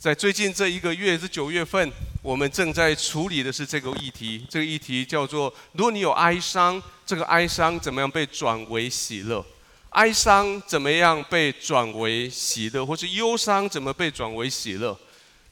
在最近这一个月是九月份，我们正在处理的是这个议题。这个议题叫做：如果你有哀伤，这个哀伤怎么样被转为喜乐？哀伤怎么样被转为喜乐？或是忧伤怎么被转为喜乐？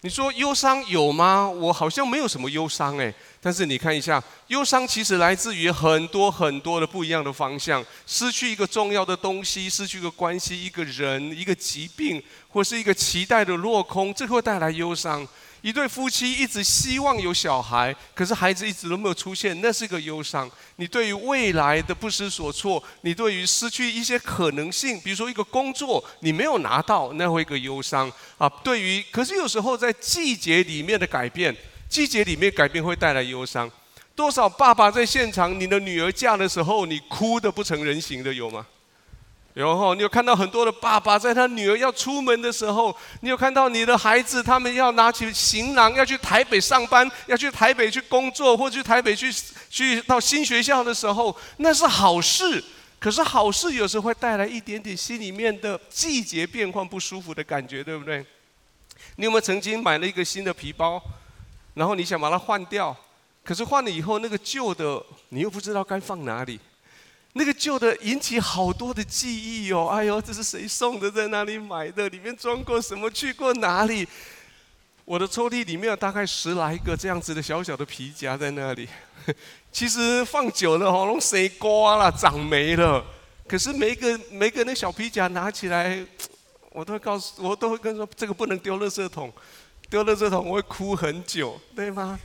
你说忧伤有吗？我好像没有什么忧伤诶。但是你看一下，忧伤其实来自于很多很多的不一样的方向。失去一个重要的东西，失去一个关系，一个人，一个疾病，或是一个期待的落空，这会带来忧伤。一对夫妻一直希望有小孩，可是孩子一直都没有出现，那是个忧伤。你对于未来的不知所措，你对于失去一些可能性，比如说一个工作你没有拿到，那会一个忧伤啊。对于，可是有时候在季节里面的改变，季节里面改变会带来忧伤。多少爸爸在现场，你的女儿嫁的时候，你哭得不成人形的有吗？然后你有看到很多的爸爸，在他女儿要出门的时候，你有看到你的孩子，他们要拿起行囊，要去台北上班，要去台北去工作，或去台北去去到新学校的时候，那是好事。可是好事有时候会带来一点点心里面的季节变换不舒服的感觉，对不对？你有没有曾经买了一个新的皮包，然后你想把它换掉，可是换了以后，那个旧的你又不知道该放哪里？那个旧的引起好多的记忆哦，哎呦，这是谁送的？在哪里买的？里面装过什么？去过哪里？我的抽屉里面有大概十来个这样子的小小的皮夹在那里。其实放久了，喉咙谁刮了，长霉了。可是每一个每一个那小皮夹拿起来，我都会告诉，我都会跟说，这个不能丢垃圾桶，丢垃圾桶我会哭很久，对吗？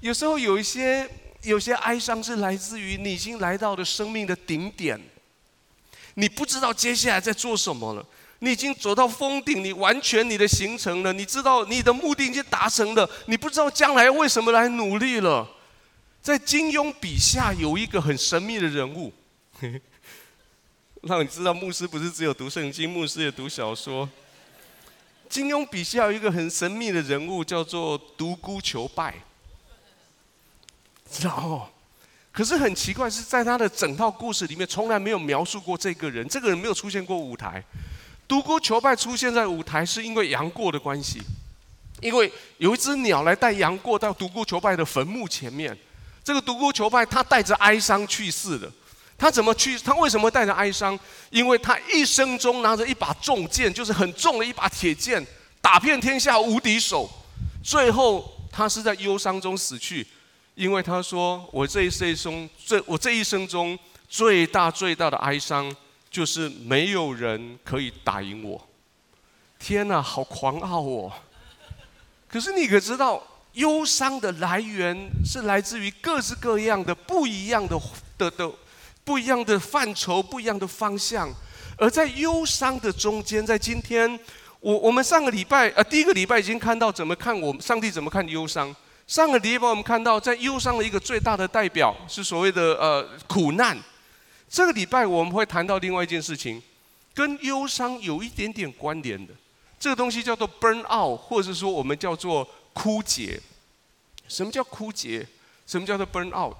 有时候有一些。有些哀伤是来自于你已经来到了生命的顶点，你不知道接下来在做什么了。你已经走到峰顶，你完全你的行程了，你知道你的目的已经达成了，你不知道将来为什么来努力了。在金庸笔下有一个很神秘的人物，让你知道牧师不是只有读圣经，牧师也读小说。金庸笔下有一个很神秘的人物，叫做独孤求败。知道，可是很奇怪，是在他的整套故事里面，从来没有描述过这个人。这个人没有出现过舞台。独孤求败出现在舞台，是因为杨过的关系。因为有一只鸟来带杨过到独孤求败的坟墓前面。这个独孤求败他带着哀伤去世的。他怎么去？他为什么带着哀伤？因为他一生中拿着一把重剑，就是很重的一把铁剑，打遍天下无敌手。最后他是在忧伤中死去。因为他说：“我这一生中，最我这一生中最大最大的哀伤，就是没有人可以打赢我。”天哪，好狂傲哦！可是你可知道，忧伤的来源是来自于各式各样的不一样的的的不一样的范畴、不一样的方向。而在忧伤的中间，在今天，我我们上个礼拜呃第一个礼拜已经看到怎么看我上帝怎么看忧伤。上个礼拜我们看到，在忧伤的一个最大的代表是所谓的呃苦难。这个礼拜我们会谈到另外一件事情，跟忧伤有一点点关联的，这个东西叫做 burn out，或者是说我们叫做枯竭。什么叫枯竭？什么叫做 burn out？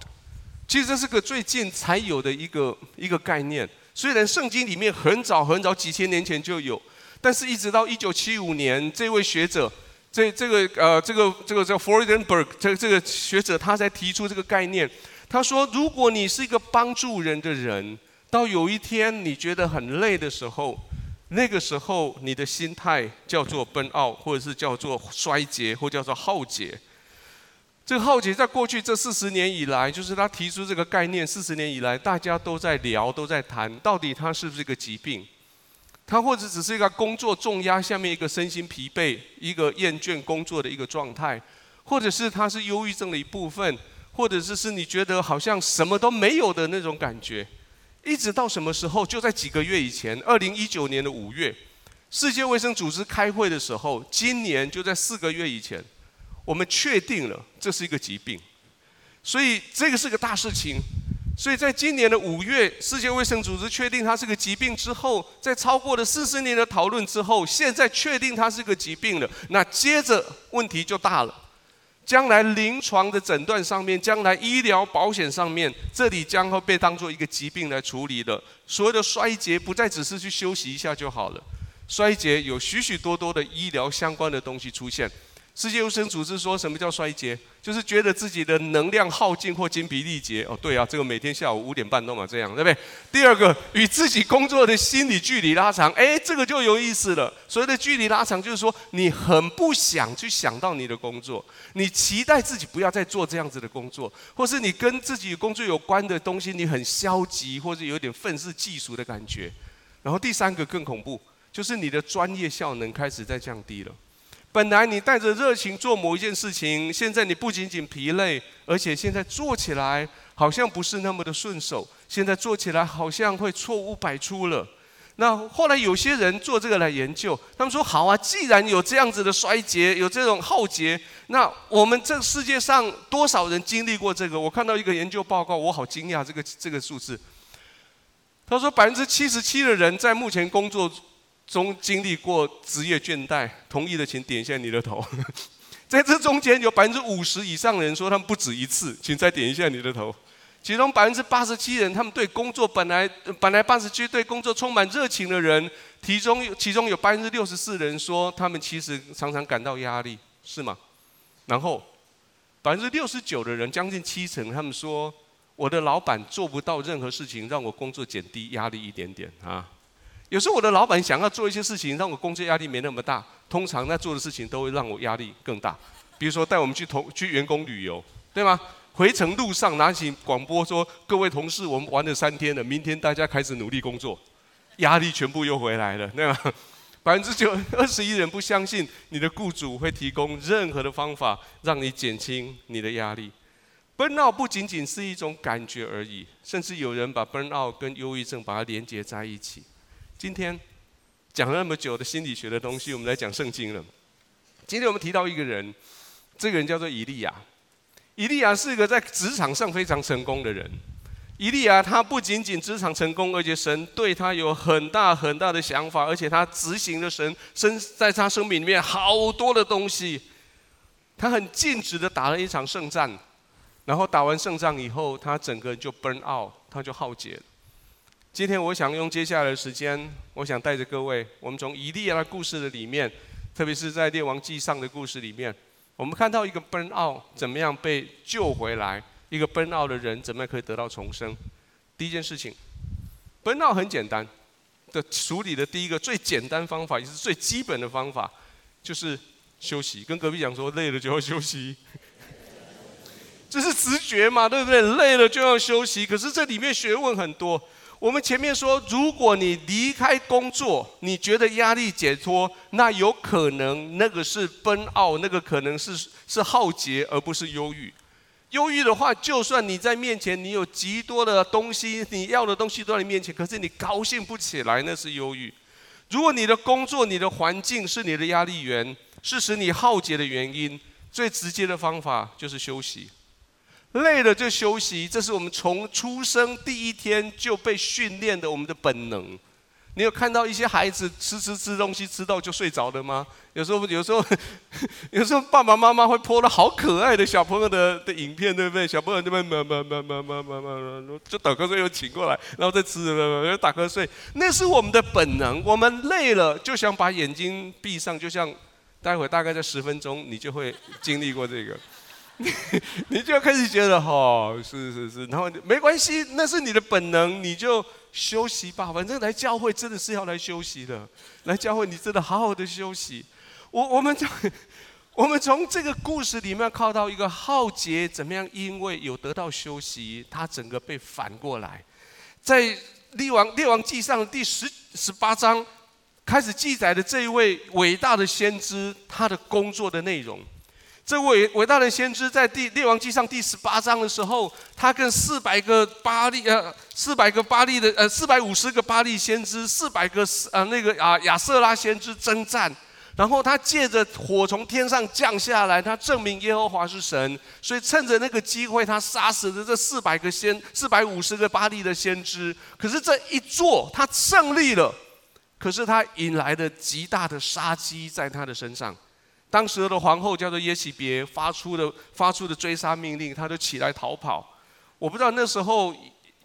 其实这是个最近才有的一个一个概念。虽然圣经里面很早很早几千年前就有，但是一直到一九七五年，这位学者。这这个呃，这个这个叫 Freudenberg，这这个学者他才提出这个概念。他说，如果你是一个帮助人的人，到有一天你觉得很累的时候，那个时候你的心态叫做 burn out，或者是叫做衰竭，或叫做耗竭。这个耗竭在过去这四十年以来，就是他提出这个概念，四十年以来大家都在聊，都在谈，到底它是不是一个疾病？他或者只是一个工作重压下面一个身心疲惫、一个厌倦工作的一个状态，或者是他是忧郁症的一部分，或者是是你觉得好像什么都没有的那种感觉，一直到什么时候？就在几个月以前，二零一九年的五月，世界卫生组织开会的时候，今年就在四个月以前，我们确定了这是一个疾病，所以这个是个大事情。所以在今年的五月，世界卫生组织确定它是个疾病之后，在超过了四十年的讨论之后，现在确定它是个疾病了。那接着问题就大了，将来临床的诊断上面，将来医疗保险上面，这里将会被当做一个疾病来处理的。所谓的衰竭不再只是去休息一下就好了，衰竭有许许多多的医疗相关的东西出现。世界卫生组织说什么叫衰竭？就是觉得自己的能量耗尽或精疲力竭。哦，对啊，这个每天下午五点半都嘛这样，对不对？第二个，与自己工作的心理距离拉长。哎，这个就有意思了。所谓的距离拉长，就是说你很不想去想到你的工作，你期待自己不要再做这样子的工作，或是你跟自己工作有关的东西，你很消极，或者有点愤世嫉俗的感觉。然后第三个更恐怖，就是你的专业效能开始在降低了。本来你带着热情做某一件事情，现在你不仅仅疲累，而且现在做起来好像不是那么的顺手。现在做起来好像会错误百出了。那后来有些人做这个来研究，他们说：好啊，既然有这样子的衰竭，有这种浩劫，那我们这个世界上多少人经历过这个？我看到一个研究报告，我好惊讶这个这个数字。他说百分之七十七的人在目前工作。中经历过职业倦怠，同意的请点一下你的头。在这中间有百分之五十以上的人说他们不止一次，请再点一下你的头。其中百分之八十七人，他们对工作本来本来八十七对工作充满热情的人，其中其中有百分之六十四人说他们其实常常感到压力，是吗？然后百分之六十九的人，将近七成，他们说我的老板做不到任何事情让我工作减低压力一点点啊。有时候我的老板想要做一些事情，让我工作压力没那么大，通常在做的事情都会让我压力更大。比如说带我们去同去员工旅游，对吗？回程路上拿起广播说：“各位同事，我们玩了三天了，明天大家开始努力工作。”压力全部又回来了，对吗？百分之九二十一人不相信你的雇主会提供任何的方法让你减轻你的压力。Burnout 不仅仅是一种感觉而已，甚至有人把 Burnout 跟忧郁症把它连接在一起。今天讲了那么久的心理学的东西，我们来讲圣经了。今天我们提到一个人，这个人叫做以利亚。以利亚是一个在职场上非常成功的人。以利亚他不仅仅职场成功，而且神对他有很大很大的想法，而且他执行了神生在他生命里面好多的东西。他很尽职的打了一场胜战，然后打完胜仗以后，他整个人就 burn out，他就耗竭了。今天我想用接下来的时间，我想带着各位，我们从以利亚的故事的里面，特别是在列王记上的故事里面，我们看到一个奔奥怎么样被救回来，一个奔奥的人怎么样可以得到重生。第一件事情奔奥很简单的处理的第一个最简单方法，也是最基本的方法，就是休息。跟隔壁讲说，累了就要休息，这是直觉嘛，对不对？累了就要休息，可是这里面学问很多。我们前面说，如果你离开工作，你觉得压力解脱，那有可能那个是 burnout，那个可能是是浩劫，而不是忧郁。忧郁的话，就算你在面前，你有极多的东西，你要的东西都在你面前，可是你高兴不起来，那是忧郁。如果你的工作、你的环境是你的压力源，是使你耗竭的原因，最直接的方法就是休息。累了就休息，这是我们从出生第一天就被训练的我们的本能。你有看到一些孩子吃吃吃东西吃到就睡着的吗？有时候有时候 有时候爸爸妈妈会 po 了好可爱的小朋友的的影片，对不对？小朋友那边嘛嘛嘛嘛嘛嘛嘛，就打瞌睡又醒过来，然后再吃又打瞌睡，那是我们的本能。我们累了就想把眼睛闭上，就像待会大概在十分钟你就会经历过这个。你 你就开始觉得哦，是是是，然后没关系，那是你的本能，你就休息吧。反正来教会真的是要来休息的，来教会你真的好好的休息。我我们从 我们从这个故事里面看到一个浩劫怎么样，因为有得到休息，他整个被反过来，在列王列王记上第十十八章开始记载的这一位伟大的先知，他的工作的内容。这位伟大的先知在第列王记上第十八章的时候，他跟四百个巴利呃四百个巴利的呃四百五十个巴利先知，四百个呃那个啊亚瑟拉先知征战，然后他借着火从天上降下来，他证明耶和华是神，所以趁着那个机会，他杀死了这四百个先四百五十个巴利的先知。可是这一做，他胜利了，可是他引来的极大的杀机在他的身上。当时的皇后叫做耶洗别，发出的发出的追杀命令，他就起来逃跑。我不知道那时候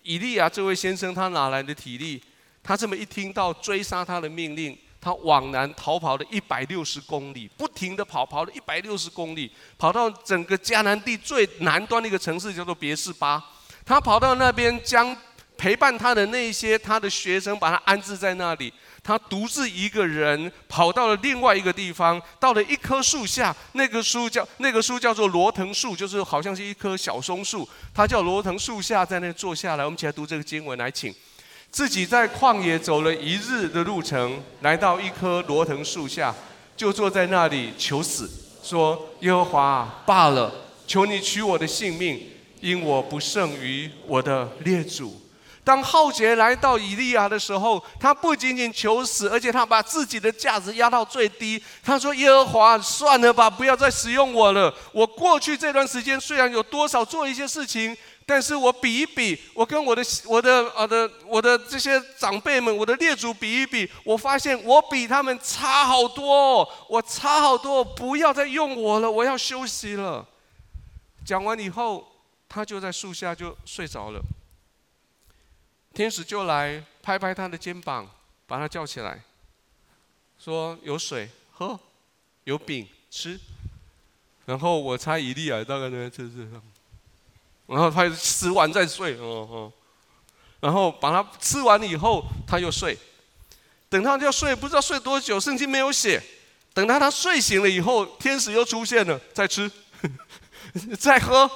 以利亚这位先生他哪来的体力？他这么一听到追杀他的命令，他往南逃跑了一百六十公里，不停地跑，跑了一百六十公里，跑到整个迦南地最南端的一个城市，叫做别是巴。他跑到那边，将陪伴他的那些他的学生把他安置在那里。他独自一个人跑到了另外一个地方，到了一棵树下，那个树叫那个树叫做罗藤树，就是好像是一棵小松树。他叫罗藤树下，在那坐下来。我们起来读这个经文，来请。自己在旷野走了一日的路程，来到一棵罗藤树下，就坐在那里求死，说：“耶和华，罢了，求你取我的性命，因我不胜于我的列祖。”当浩劫来到以利亚的时候，他不仅仅求死，而且他把自己的价值压到最低。他说：“耶和华，算了吧，不要再使用我了。我过去这段时间虽然有多少做一些事情。”但是我比一比，我跟我的我的呃的我的这些长辈们，我的列祖比一比，我发现我比他们差好多，我差好多，不要再用我了，我要休息了。讲完以后，他就在树下就睡着了。天使就来拍拍他的肩膀，把他叫起来，说：“有水喝，有饼吃。”然后我猜以利亚大概在吃这个。然后他吃完再睡，哦哦，然后把他吃完以后，他又睡。等他要睡，不知道睡多久，圣经没有写。等到他睡醒了以后，天使又出现了，再吃，再喝，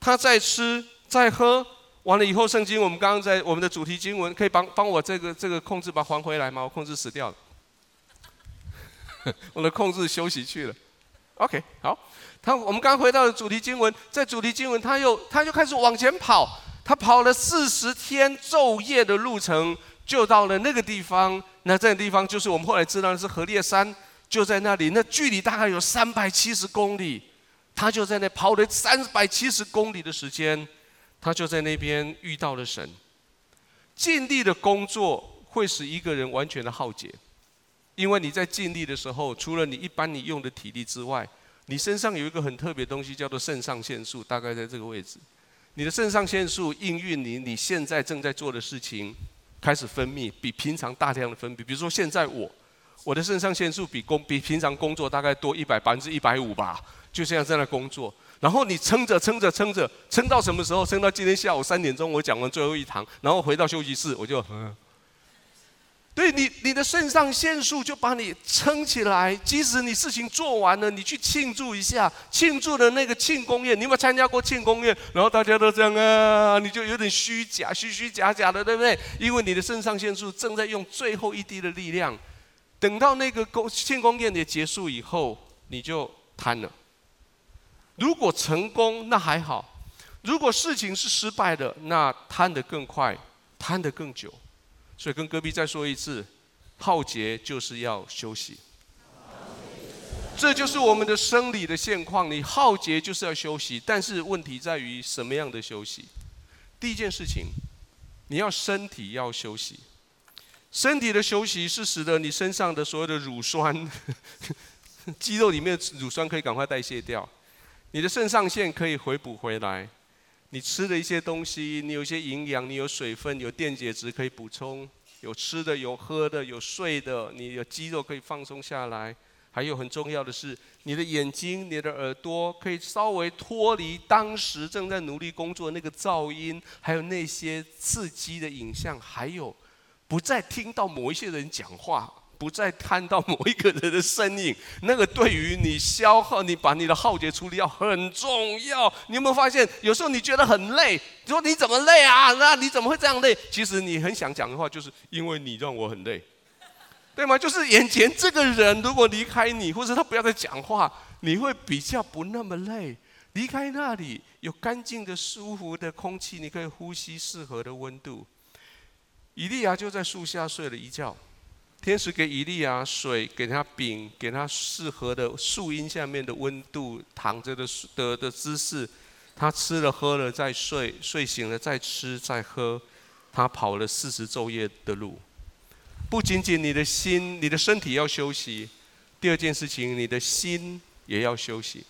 他再吃再喝，完了以后，圣经我们刚刚在我们的主题经文，可以帮帮我这个这个控制把它还回来吗？我控制死掉了，我的控制休息去了。OK，好。他，我们刚回到了主题经文，在主题经文，他又他就开始往前跑，他跑了四十天昼夜的路程，就到了那个地方。那这个地方就是我们后来知道的是何烈山，就在那里。那距离大概有三百七十公里，他就在那跑了三百七十公里的时间，他就在那边遇到了神。尽力的工作会使一个人完全的耗竭，因为你在尽力的时候，除了你一般你用的体力之外，你身上有一个很特别的东西，叫做肾上腺素，大概在这个位置。你的肾上腺素应运你你现在正在做的事情，开始分泌，比平常大量的分泌。比如说现在我，我的肾上腺素比工比平常工作大概多一百百分之一百五吧，就这样在那工作。然后你撑着撑着撑着，撑到什么时候？撑到今天下午三点钟，我讲完最后一堂，然后回到休息室，我就嗯。对你，你的肾上腺素就把你撑起来。即使你事情做完了，你去庆祝一下，庆祝的那个庆功宴，你有没有参加过庆功宴？然后大家都这样啊，你就有点虚假，虚虚假假的，对不对？因为你的肾上腺素正在用最后一滴的力量。等到那个功庆功宴也结束以后，你就瘫了。如果成功，那还好；如果事情是失败的，那瘫得更快，瘫得更久。所以跟隔壁再说一次，浩劫就是要休息。这就是我们的生理的现况。你浩劫就是要休息，但是问题在于什么样的休息？第一件事情，你要身体要休息。身体的休息是使得你身上的所有的乳酸，肌肉里面的乳酸可以赶快代谢掉，你的肾上腺可以回补回来。你吃的一些东西，你有一些营养，你有水分，有电解质可以补充，有吃的，有喝的，有睡的，你的肌肉可以放松下来。还有很重要的是，你的眼睛、你的耳朵可以稍微脱离当时正在努力工作的那个噪音，还有那些刺激的影像，还有不再听到某一些人讲话。不再看到某一个人的身影，那个对于你消耗、你把你的耗竭处理掉很重要。你有没有发现，有时候你觉得很累，你说你怎么累啊？那你怎么会这样累？其实你很想讲的话，就是因为你让我很累，对吗？就是眼前这个人如果离开你，或者他不要再讲话，你会比较不那么累。离开那里有干净的、舒服的空气，你可以呼吸适合的温度。以利亚就在树下睡了一觉。天使给以利亚水，给他饼，给他适合的树荫下面的温度，躺着的的的姿势。他吃了喝了再睡，睡醒了再吃再喝。他跑了四十昼夜的路。不仅仅你的心、你的身体要休息，第二件事情，你的心也要休息。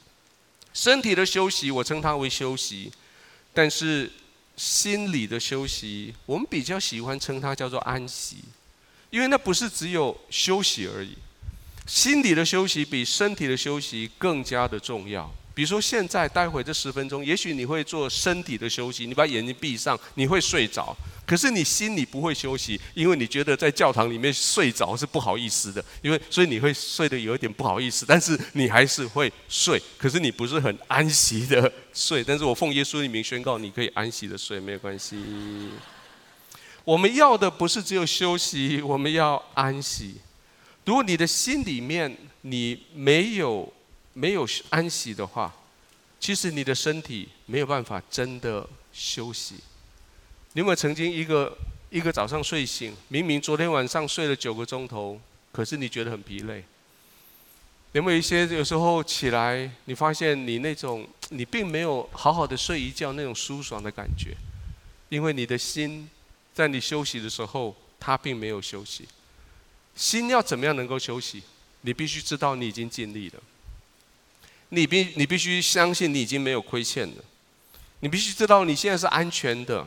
身体的休息，我称它为休息，但是心理的休息，我们比较喜欢称它叫做安息。因为那不是只有休息而已，心理的休息比身体的休息更加的重要。比如说，现在待会这十分钟，也许你会做身体的休息，你把眼睛闭上，你会睡着。可是你心里不会休息，因为你觉得在教堂里面睡着是不好意思的，因为所以你会睡得有一点不好意思，但是你还是会睡。可是你不是很安息的睡，但是我奉耶稣的名宣告，你可以安息的睡，没有关系。我们要的不是只有休息，我们要安息。如果你的心里面你没有没有安息的话，其实你的身体没有办法真的休息。你有没有曾经一个一个早上睡醒，明明昨天晚上睡了九个钟头，可是你觉得很疲累？有没有一些有时候起来，你发现你那种你并没有好好的睡一觉那种舒爽的感觉，因为你的心在你休息的时候，他并没有休息。心要怎么样能够休息？你必须知道你已经尽力了。你必你必须相信你已经没有亏欠了。你必须知道你现在是安全的。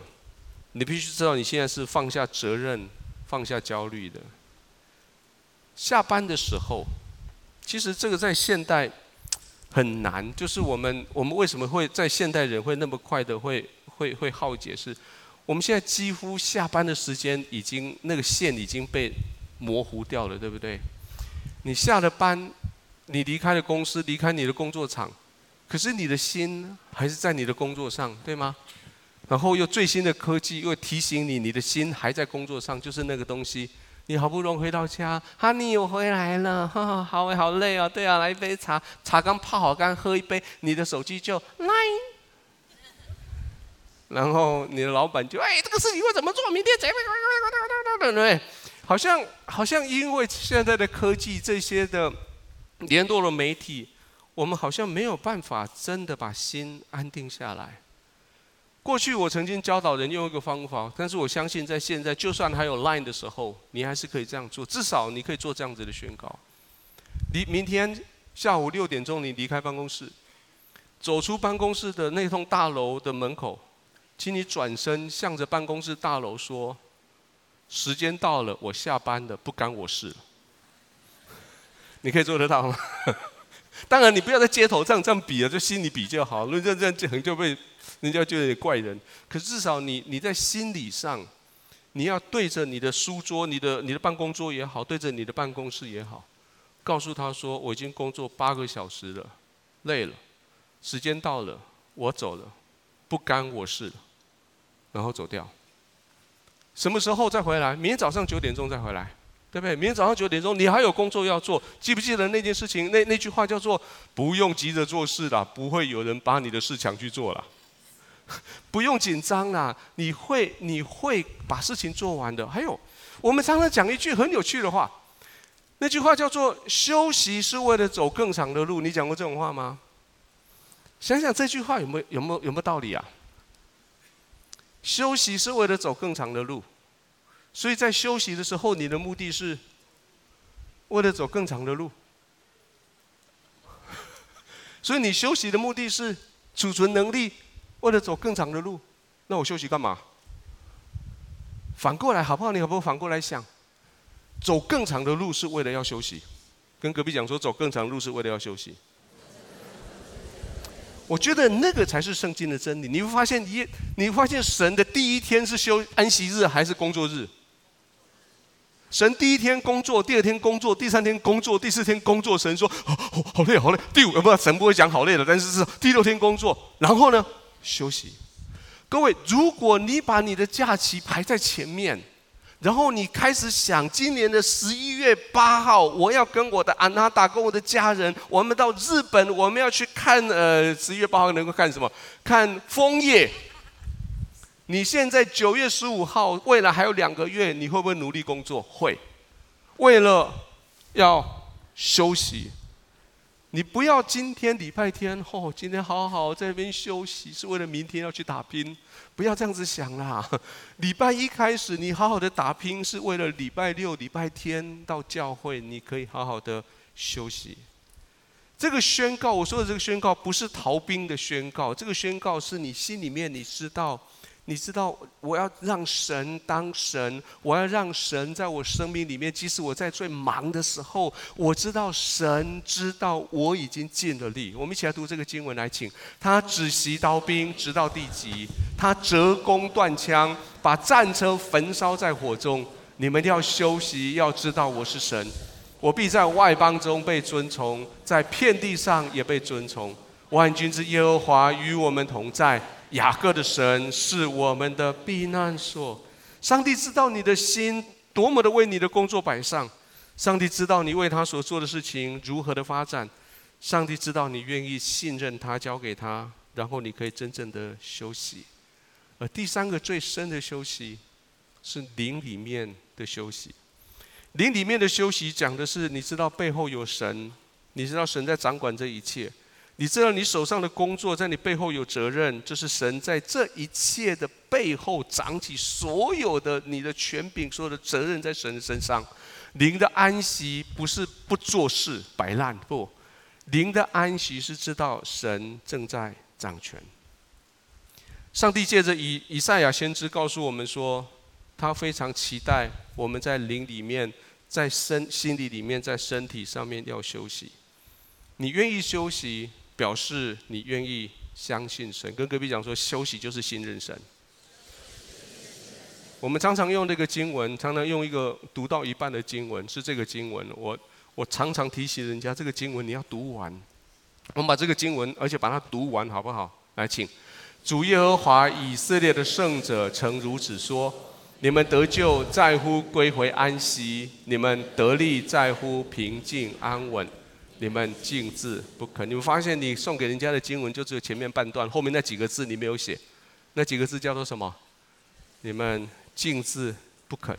你必须知道你现在是放下责任、放下焦虑的。下班的时候，其实这个在现代很难。就是我们我们为什么会在现代人会那么快的会会会耗竭？是我们现在几乎下班的时间已经那个线已经被模糊掉了，对不对？你下了班，你离开了公司，离开你的工作场，可是你的心还是在你的工作上，对吗？然后又最新的科技又提醒你，你的心还在工作上，就是那个东西。你好不容易回到家，哈尼我回来了，哈哈，好累好累啊！对啊，来一杯茶，茶刚泡好，刚喝一杯，你的手机就来。然后你的老板就哎，这个事情会怎么做？明天怎么？对不对？好像好像因为现在的科技这些的联络的媒体，我们好像没有办法真的把心安定下来。过去我曾经教导人用一个方法，但是我相信在现在，就算还有 Line 的时候，你还是可以这样做。至少你可以做这样子的宣告：离明天下午六点钟，你离开办公室，走出办公室的那栋大楼的门口，请你转身向着办公室大楼说。时间到了，我下班了，不干我事了。你可以做得到吗？当然，你不要在街头这样这样比了，就心里比较好。那这样这样就很就被人家觉得你怪人。可是至少你你在心理上，你要对着你的书桌、你的你的办公桌也好，对着你的办公室也好，告诉他说：我已经工作八个小时了，累了，时间到了，我走了，不干我事了，然后走掉。什么时候再回来？明天早上九点钟再回来，对不对？明天早上九点钟，你还有工作要做。记不记得那件事情？那那句话叫做“不用急着做事啦，不会有人把你的事抢去做了。”不用紧张啦，你会你会把事情做完的。还有，我们常常讲一句很有趣的话，那句话叫做“休息是为了走更长的路”。你讲过这种话吗？想想这句话有没有有没有有没有道理啊？休息是为了走更长的路，所以在休息的时候，你的目的是为了走更长的路。所以你休息的目的是储存能力，为了走更长的路。那我休息干嘛？反过来好不好？你可不可以反过来想？走更长的路是为了要休息。跟隔壁讲说，走更长的路是为了要休息。我觉得那个才是圣经的真理。你会发现，你你发现神的第一天是休安息日还是工作日？神第一天工作，第二天工作，第三天工作，第四天工作。神说：“哦，好累，好累。”第五，不，神不会讲好累的，但是是第六天工作，然后呢，休息。各位，如果你把你的假期排在前面。然后你开始想，今年的十一月八号，我要跟我的安娜达，跟我的家人，我们到日本，我们要去看呃，十一月八号能够看什么？看枫叶。你现在九月十五号，未来还有两个月，你会不会努力工作？会。为了要休息。你不要今天礼拜天哦，今天好好在那边休息，是为了明天要去打拼。不要这样子想啦。礼拜一开始你好好的打拼，是为了礼拜六、礼拜天到教会，你可以好好的休息。这个宣告，我说的这个宣告不是逃兵的宣告，这个宣告是你心里面你知道，你知道，我要让神当神，我要让神在我生命里面。即使我在最忙的时候，我知道神知道我已经尽了力。我们一起来读这个经文，来，请他只袭刀兵，直到地极；他折弓断枪，把战车焚烧在火中。你们要休息，要知道我是神，我必在外邦中被尊崇，在遍地上也被尊崇。万军之耶和华与我们同在。雅各的神是我们的避难所。上帝知道你的心多么的为你的工作摆上，上帝知道你为他所做的事情如何的发展，上帝知道你愿意信任他，交给他，然后你可以真正的休息。而第三个最深的休息，是灵里面的休息。灵里面的休息讲的是，你知道背后有神，你知道神在掌管这一切。你知道你手上的工作在你背后有责任，这是神在这一切的背后掌起所有的你的权柄，所有的责任在神的身上。灵的安息不是不做事摆烂，不，灵的安息是知道神正在掌权。上帝借着以以赛亚先知告诉我们说，他非常期待我们在灵里面，在身心里里面，在身体上面要休息。你愿意休息？表示你愿意相信神，跟隔壁讲说，休息就是信任神。我们常常用这个经文，常常用一个读到一半的经文，是这个经文。我我常常提醒人家，这个经文你要读完。我们把这个经文，而且把它读完，好不好？来，请主耶和华以色列的圣者曾如此说：你们得救在乎归回安息，你们得力在乎平静安稳。你们静字不肯，你们发现你送给人家的经文就只有前面半段，后面那几个字你没有写，那几个字叫做什么？你们静字不肯。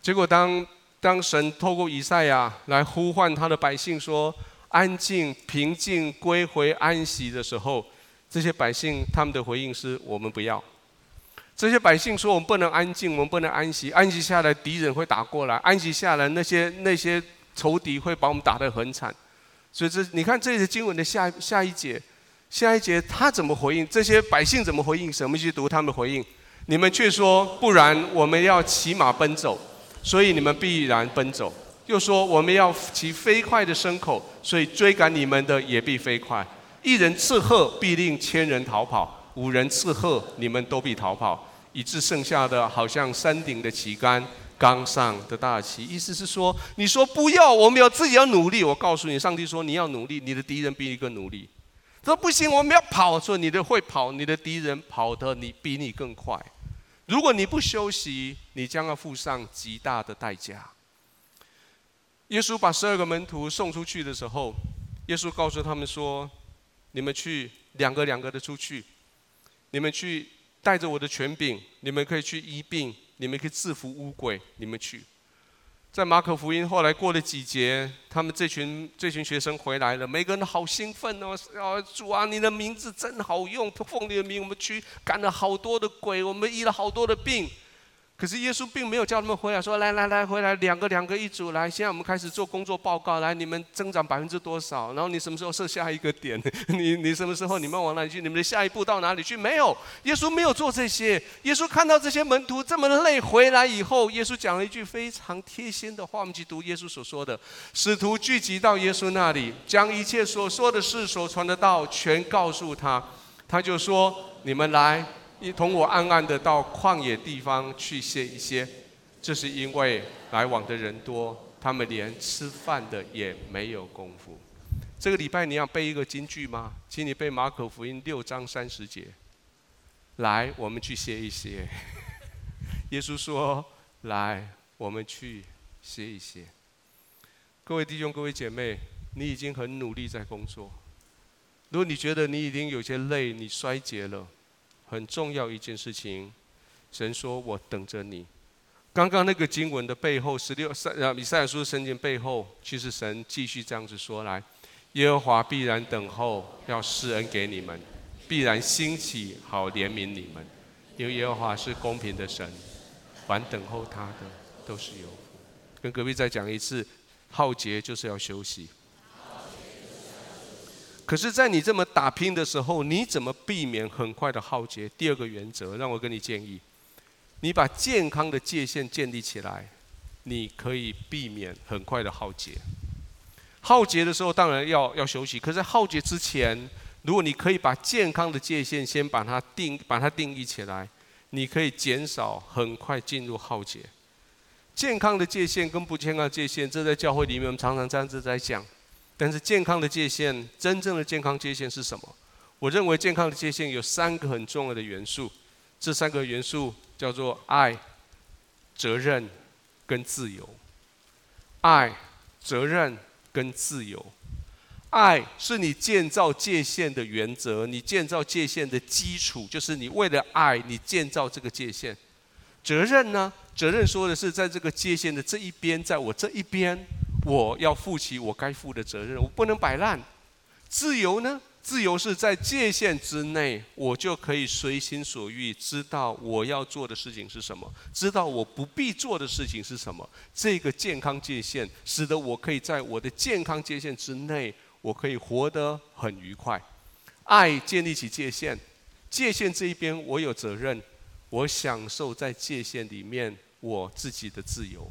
结果当当神透过以赛亚来呼唤他的百姓说安静平静归回安息的时候，这些百姓他们的回应是我们不要。这些百姓说我们不能安静，我们不能安息，安息下来敌人会打过来，安息下来那些那些。仇敌会把我们打得很惨，所以这你看这是经文的下下一节，下一节他怎么回应？这些百姓怎么回应？什么去读他们回应？你们却说，不然我们要骑马奔走，所以你们必然奔走；又说我们要骑飞快的牲口，所以追赶你们的也必飞快。一人叱喝，必令千人逃跑；五人叱喝，你们都必逃跑，以致剩下的好像山顶的旗杆。刚上的大旗，意思是说，你说不要，我们要自己要努力。我告诉你，上帝说你要努力，你的敌人比你更努力。他说不行，我们要跑，说你的会跑，你的敌人跑得你比你更快。如果你不休息，你将要付上极大的代价。耶稣把十二个门徒送出去的时候，耶稣告诉他们说：“你们去两个两个的出去，你们去带着我的权柄，你们可以去医病。”你们可以制服乌鬼，你们去。在马可福音后来过了几节，他们这群这群学生回来了，每个人都好兴奋哦！啊，主啊，你的名字真好用，奉你的名，我们去赶了好多的鬼，我们医了好多的病。可是耶稣并没有叫他们回来，说来来来，回来两个两个一组来。现在我们开始做工作报告，来，你们增长百分之多少？然后你什么时候设下一个点？你 你什么时候你们往哪里去？你们的下一步到哪里去？没有，耶稣没有做这些。耶稣看到这些门徒这么累回来以后，耶稣讲了一句非常贴心的话，我们去读耶稣所说的：使徒聚集到耶稣那里，将一切所说的事、所传的道全告诉他。他就说：你们来。你同我暗暗的到旷野地方去歇一歇，这是因为来往的人多，他们连吃饭的也没有功夫。这个礼拜你要背一个金句吗？请你背马可福音六章三十节。来，我们去歇一歇。耶稣说：“来，我们去歇一歇。”各位弟兄、各位姐妹，你已经很努力在工作。如果你觉得你已经有些累，你衰竭了。很重要一件事情，神说：“我等着你。”刚刚那个经文的背后，十六赛啊，以赛亚书圣经背后，其实神继续这样子说来：“耶和华必然等候，要施恩给你们；必然兴起，好怜悯你们。因为耶和华是公平的神，凡等候他的都是有福。”跟隔壁再讲一次：“浩劫就是要休息。”可是，在你这么打拼的时候，你怎么避免很快的耗竭？第二个原则，让我跟你建议，你把健康的界限建立起来，你可以避免很快的耗竭。耗竭的时候，当然要要休息。可是耗竭之前，如果你可以把健康的界限先把它定把它定义起来，你可以减少很快进入耗竭。健康的界限跟不健康的界限，这在教会里面我们常常这样子在讲。但是健康的界限，真正的健康界限是什么？我认为健康的界限有三个很重要的元素，这三个元素叫做爱、责任跟自由。爱、责任跟自由。爱是你建造界限的原则，你建造界限的基础，就是你为了爱，你建造这个界限。责任呢？责任说的是在这个界限的这一边，在我这一边。我要负起我该负的责任，我不能摆烂。自由呢？自由是在界限之内，我就可以随心所欲，知道我要做的事情是什么，知道我不必做的事情是什么。这个健康界限，使得我可以在我的健康界限之内，我可以活得很愉快。爱建立起界限，界限这一边我有责任，我享受在界限里面我自己的自由。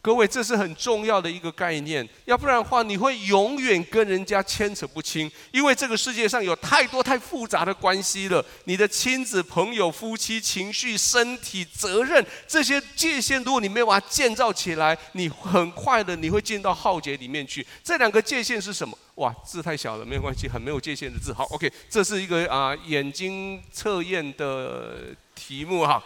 各位，这是很重要的一个概念，要不然的话，你会永远跟人家牵扯不清，因为这个世界上有太多太复杂的关系了。你的亲子、朋友、夫妻、情绪、身体、责任这些界限，如果你没有把它建造起来，你很快的你会进到浩劫里面去。这两个界限是什么？哇，字太小了，没有关系，很没有界限的字。好，OK，这是一个啊、眼睛测验的题目哈。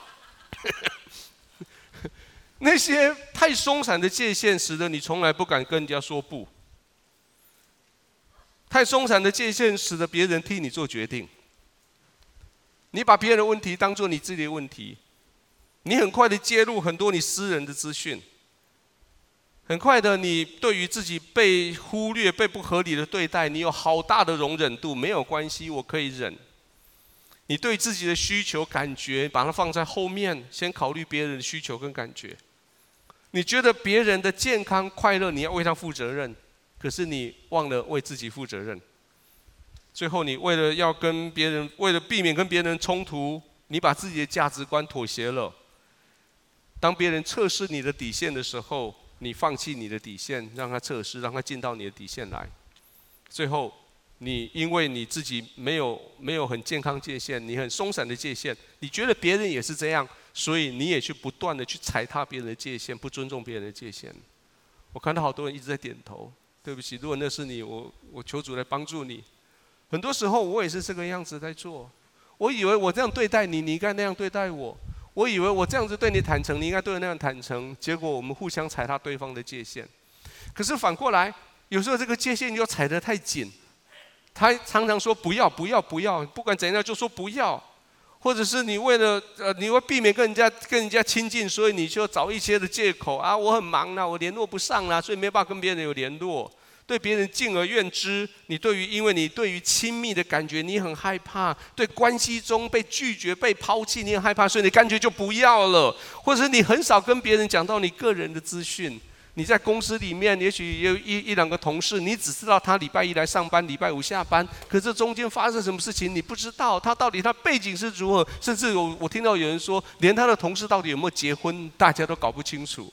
那些太松散的界限，使得你从来不敢跟人家说不。太松散的界限，使得别人替你做决定。你把别人的问题当做你自己的问题，你很快的揭露很多你私人的资讯。很快的，你对于自己被忽略、被不合理的对待，你有好大的容忍度。没有关系，我可以忍。你对自己的需求、感觉，把它放在后面，先考虑别人的需求跟感觉。你觉得别人的健康快乐，你要为他负责任，可是你忘了为自己负责任。最后，你为了要跟别人，为了避免跟别人冲突，你把自己的价值观妥协了。当别人测试你的底线的时候，你放弃你的底线，让他测试，让他进到你的底线来。最后，你因为你自己没有没有很健康界限，你很松散的界限，你觉得别人也是这样。所以你也去不断的去踩踏别人的界限，不尊重别人的界限。我看到好多人一直在点头。对不起，如果那是你，我我求主来帮助你。很多时候我也是这个样子在做。我以为我这样对待你，你应该那样对待我。我以为我这样子对你坦诚，你应该对我那样坦诚。结果我们互相踩踏对方的界限。可是反过来，有时候这个界限又踩得太紧。他常常说不要不要不要，不管怎样就说不要。或者是你为了呃，你会避免跟人家跟人家亲近，所以你就找一些的借口啊，我很忙啦，我联络不上啦，所以没办法跟别人有联络，对别人敬而远之。你对于，因为你对于亲密的感觉你很害怕，对关系中被拒绝、被抛弃你很害怕，所以你干脆就不要了。或者是你很少跟别人讲到你个人的资讯。你在公司里面，也许有一一两个同事，你只知道他礼拜一来上班，礼拜五下班。可是中间发生什么事情，你不知道。他到底他背景是如何？甚至我我听到有人说，连他的同事到底有没有结婚，大家都搞不清楚。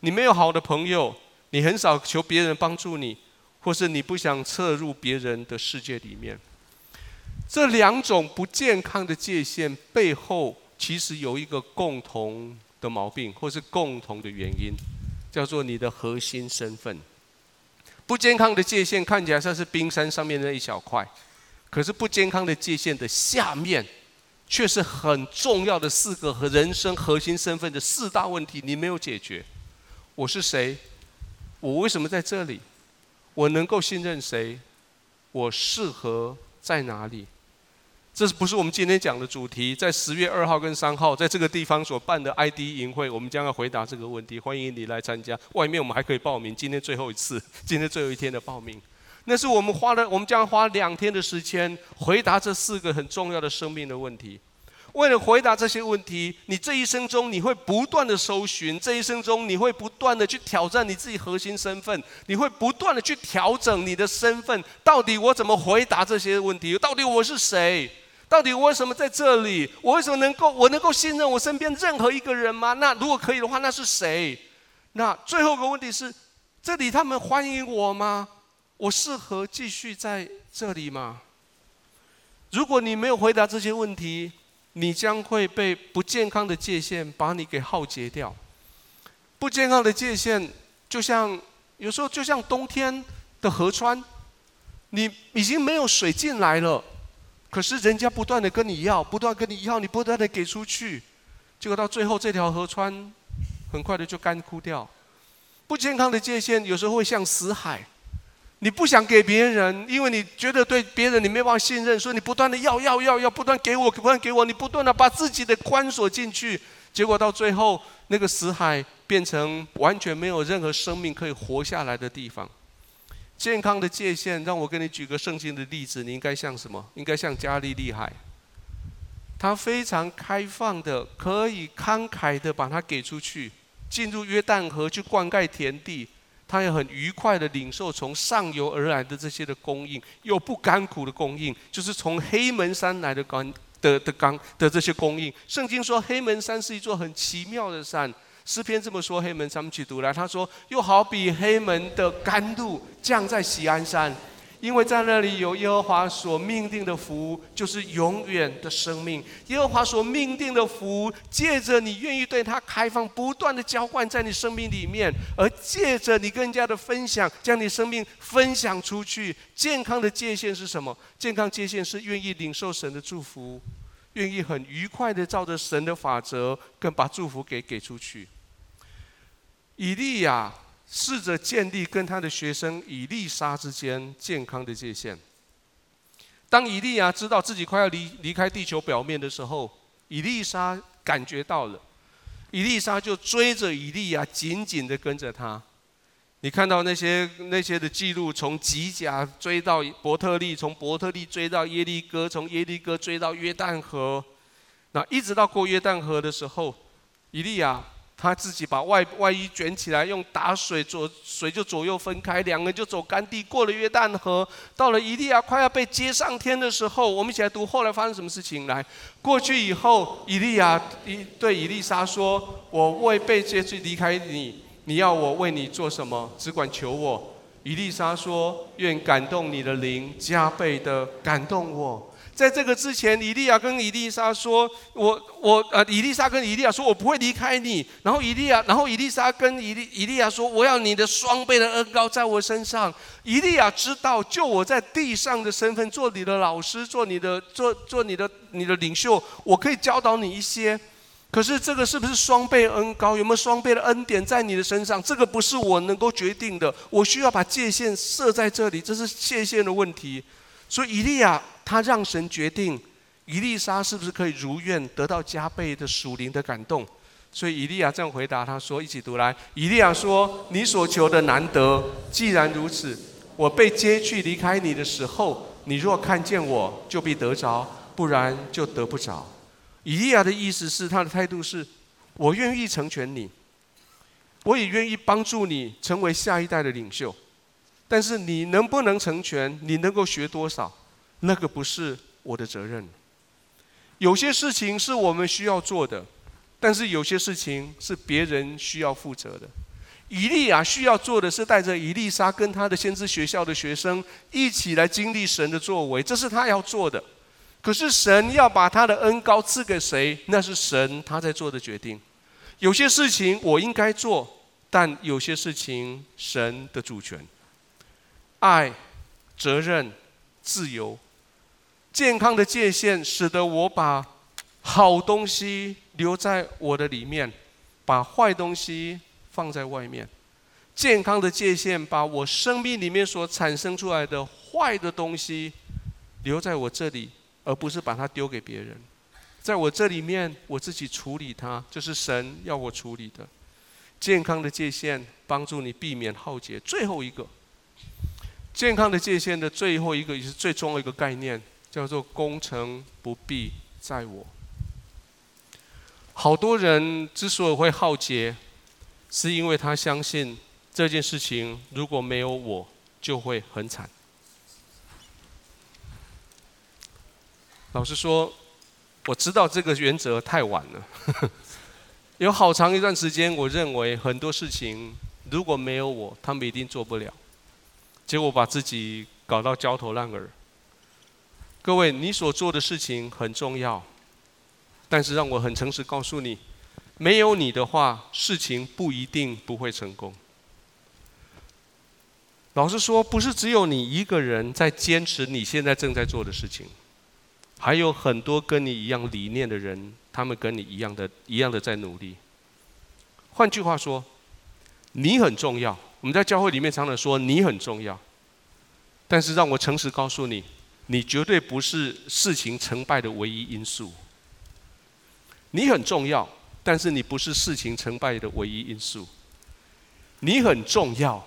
你没有好的朋友，你很少求别人帮助你，或是你不想撤入别人的世界里面。这两种不健康的界限背后，其实有一个共同的毛病，或是共同的原因。叫做你的核心身份，不健康的界限看起来像是冰山上面那一小块，可是不健康的界限的下面，却是很重要的四个和人生核心身份的四大问题，你没有解决。我是谁？我为什么在这里？我能够信任谁？我适合在哪里？这是不是我们今天讲的主题？在十月二号跟三号，在这个地方所办的 ID 营会，我们将要回答这个问题。欢迎你来参加。外面我们还可以报名，今天最后一次，今天最后一天的报名。那是我们花了，我们将花两天的时间回答这四个很重要的生命的问题。为了回答这些问题，你这一生中你会不断的搜寻，这一生中你会不断的去挑战你自己核心身份，你会不断的去调整你的身份。到底我怎么回答这些问题？到底我是谁？到底为什么在这里？我为什么能够我能够信任我身边任何一个人吗？那如果可以的话，那是谁？那最后一个问题是，这里他们欢迎我吗？我适合继续在这里吗？如果你没有回答这些问题，你将会被不健康的界限把你给耗竭掉。不健康的界限，就像有时候就像冬天的河川，你已经没有水进来了，可是人家不断的跟你要，不断跟你要，你不断的给出去，结果到最后这条河川很快的就干枯掉。不健康的界限有时候会像死海。你不想给别人，因为你觉得对别人你没办法信任，所以你不断的要要要要，不断给我，不断给我，你不断的把自己的关锁进去，结果到最后那个死海变成完全没有任何生命可以活下来的地方。健康的界限，让我给你举个圣经的例子，你应该像什么？应该像加利利海，它非常开放的，可以慷慨的把它给出去，进入约旦河去灌溉田地。他也很愉快的领受从上游而来的这些的供应，又不甘苦的供应，就是从黑门山来的甘的的甘的这些供应。圣经说黑门山是一座很奇妙的山，诗篇这么说，黑门咱们去读来，他说又好比黑门的甘露降在喜安山。因为在那里有耶和华所命定的福，就是永远的生命。耶和华所命定的福，借着你愿意对他开放，不断的浇灌在你生命里面，而借着你跟人家的分享，将你生命分享出去。健康的界限是什么？健康界限是愿意领受神的祝福，愿意很愉快的照着神的法则，跟把祝福给给出去。以利亚。试着建立跟他的学生以利沙之间健康的界限。当以利亚知道自己快要离离开地球表面的时候，以利沙感觉到了，以利沙就追着以利亚，紧紧的跟着他。你看到那些那些的记录，从吉甲追到伯特利，从伯特利追到耶利哥，从耶利哥追到约旦河，那一直到过约旦河的时候，以利亚。他自己把外外衣卷起来，用打水左水就左右分开，两个人就走干地，过了约旦河，到了以利亚快要被接上天的时候，我们一起来读后来发生什么事情。来，过去以后，以利亚一对以利沙说：“我未被接去离开你，你要我为你做什么？只管求我。”以利沙说：“愿感动你的灵加倍的感动我。”在这个之前，以利亚跟以利沙说：“我我呃，以利沙跟以利亚说，我不会离开你。”然后以利亚，然后以利沙跟以利以利亚说：“我要你的双倍的恩膏在我身上。”以利亚知道，就我在地上的身份，做你的老师，做你的做做你的你的领袖，我可以教导你一些。可是这个是不是双倍恩膏？有没有双倍的恩典在你的身上？这个不是我能够决定的。我需要把界限设在这里，这是界限的问题。所以以利亚。他让神决定，伊丽莎是不是可以如愿得到加倍的属灵的感动？所以以利亚这样回答他说：“一起读来。”以利亚说：“你所求的难得，既然如此，我被接去离开你的时候，你若看见我，就必得着；不然就得不着。”以利亚的意思是，他的态度是：我愿意成全你，我也愿意帮助你成为下一代的领袖，但是你能不能成全？你能够学多少？那个不是我的责任。有些事情是我们需要做的，但是有些事情是别人需要负责的。以利亚需要做的是带着以利沙跟他的先知学校的学生一起来经历神的作为，这是他要做的。可是神要把他的恩膏赐给谁，那是神他在做的决定。有些事情我应该做，但有些事情神的主权、爱、责任、自由。健康的界限，使得我把好东西留在我的里面，把坏东西放在外面。健康的界限，把我生命里面所产生出来的坏的东西留在我这里，而不是把它丢给别人。在我这里面，我自己处理它，就是神要我处理的。健康的界限，帮助你避免浩劫。最后一个，健康的界限的最后一个，也是最重要的一个概念。叫做功成不必在我，好多人之所以会耗竭，是因为他相信这件事情如果没有我，就会很惨。老实说，我知道这个原则太晚了。有好长一段时间，我认为很多事情如果没有我，他们一定做不了。结果把自己搞到焦头烂额。各位，你所做的事情很重要，但是让我很诚实告诉你，没有你的话，事情不一定不会成功。老实说，不是只有你一个人在坚持你现在正在做的事情，还有很多跟你一样理念的人，他们跟你一样的、一样的在努力。换句话说，你很重要。我们在教会里面常常说你很重要，但是让我诚实告诉你，你绝对不是事情成败的唯一因素。你很重要，但是你不是事情成败的唯一因素。你很重要，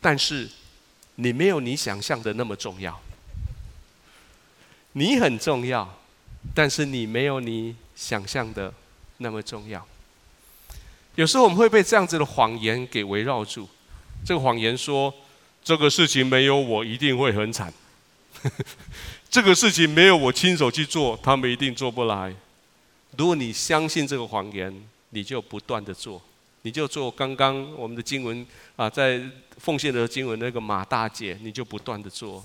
但是你没有你想象的那么重要。你很重要，但是你没有你想象的那么重要。有时候我们会被这样子的谎言给围绕住，这个谎言说，这个事情没有我一定会很惨，这个事情没有我亲手去做，他们一定做不来。如果你相信这个谎言，你就不断的做，你就做刚刚我们的经文啊，在奉献的经文那个马大姐，你就不断的做，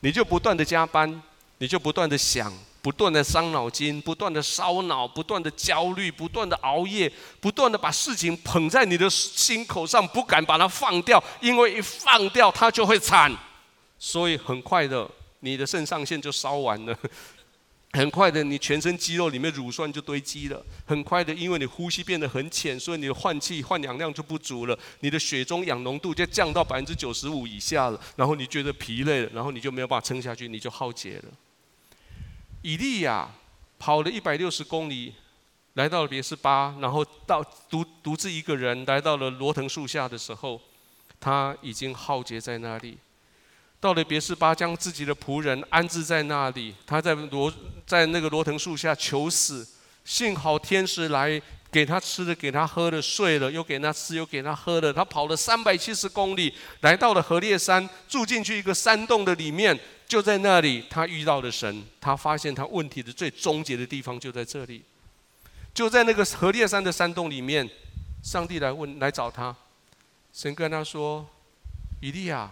你就不断的加班，你就不断的想。不断的伤脑筋，不断的烧脑，不断的焦虑，不断的熬夜，不断的把事情捧在你的心口上，不敢把它放掉，因为一放掉它就会惨。所以很快的，你的肾上腺就烧完了；很快的，你全身肌肉里面乳酸就堆积了；很快的，因为你呼吸变得很浅，所以你的换气换氧量就不足了，你的血中氧浓度就降到百分之九十五以下了。然后你觉得疲累了，然后你就没有办法撑下去，你就耗竭了。以利亚跑了一百六十公里，来到了别是巴，然后到独独自一个人来到了罗藤树下的时候，他已经耗竭在那里。到了别是巴，将自己的仆人安置在那里，他在罗在那个罗藤树下求死。幸好天使来给他吃的，给他喝的，睡了，又给他吃，又给他喝的。他跑了三百七十公里，来到了何烈山，住进去一个山洞的里面。就在那里，他遇到了神。他发现他问题的最终结的地方就在这里，就在那个何烈山的山洞里面。上帝来问，来找他。神跟他说：“以利亚，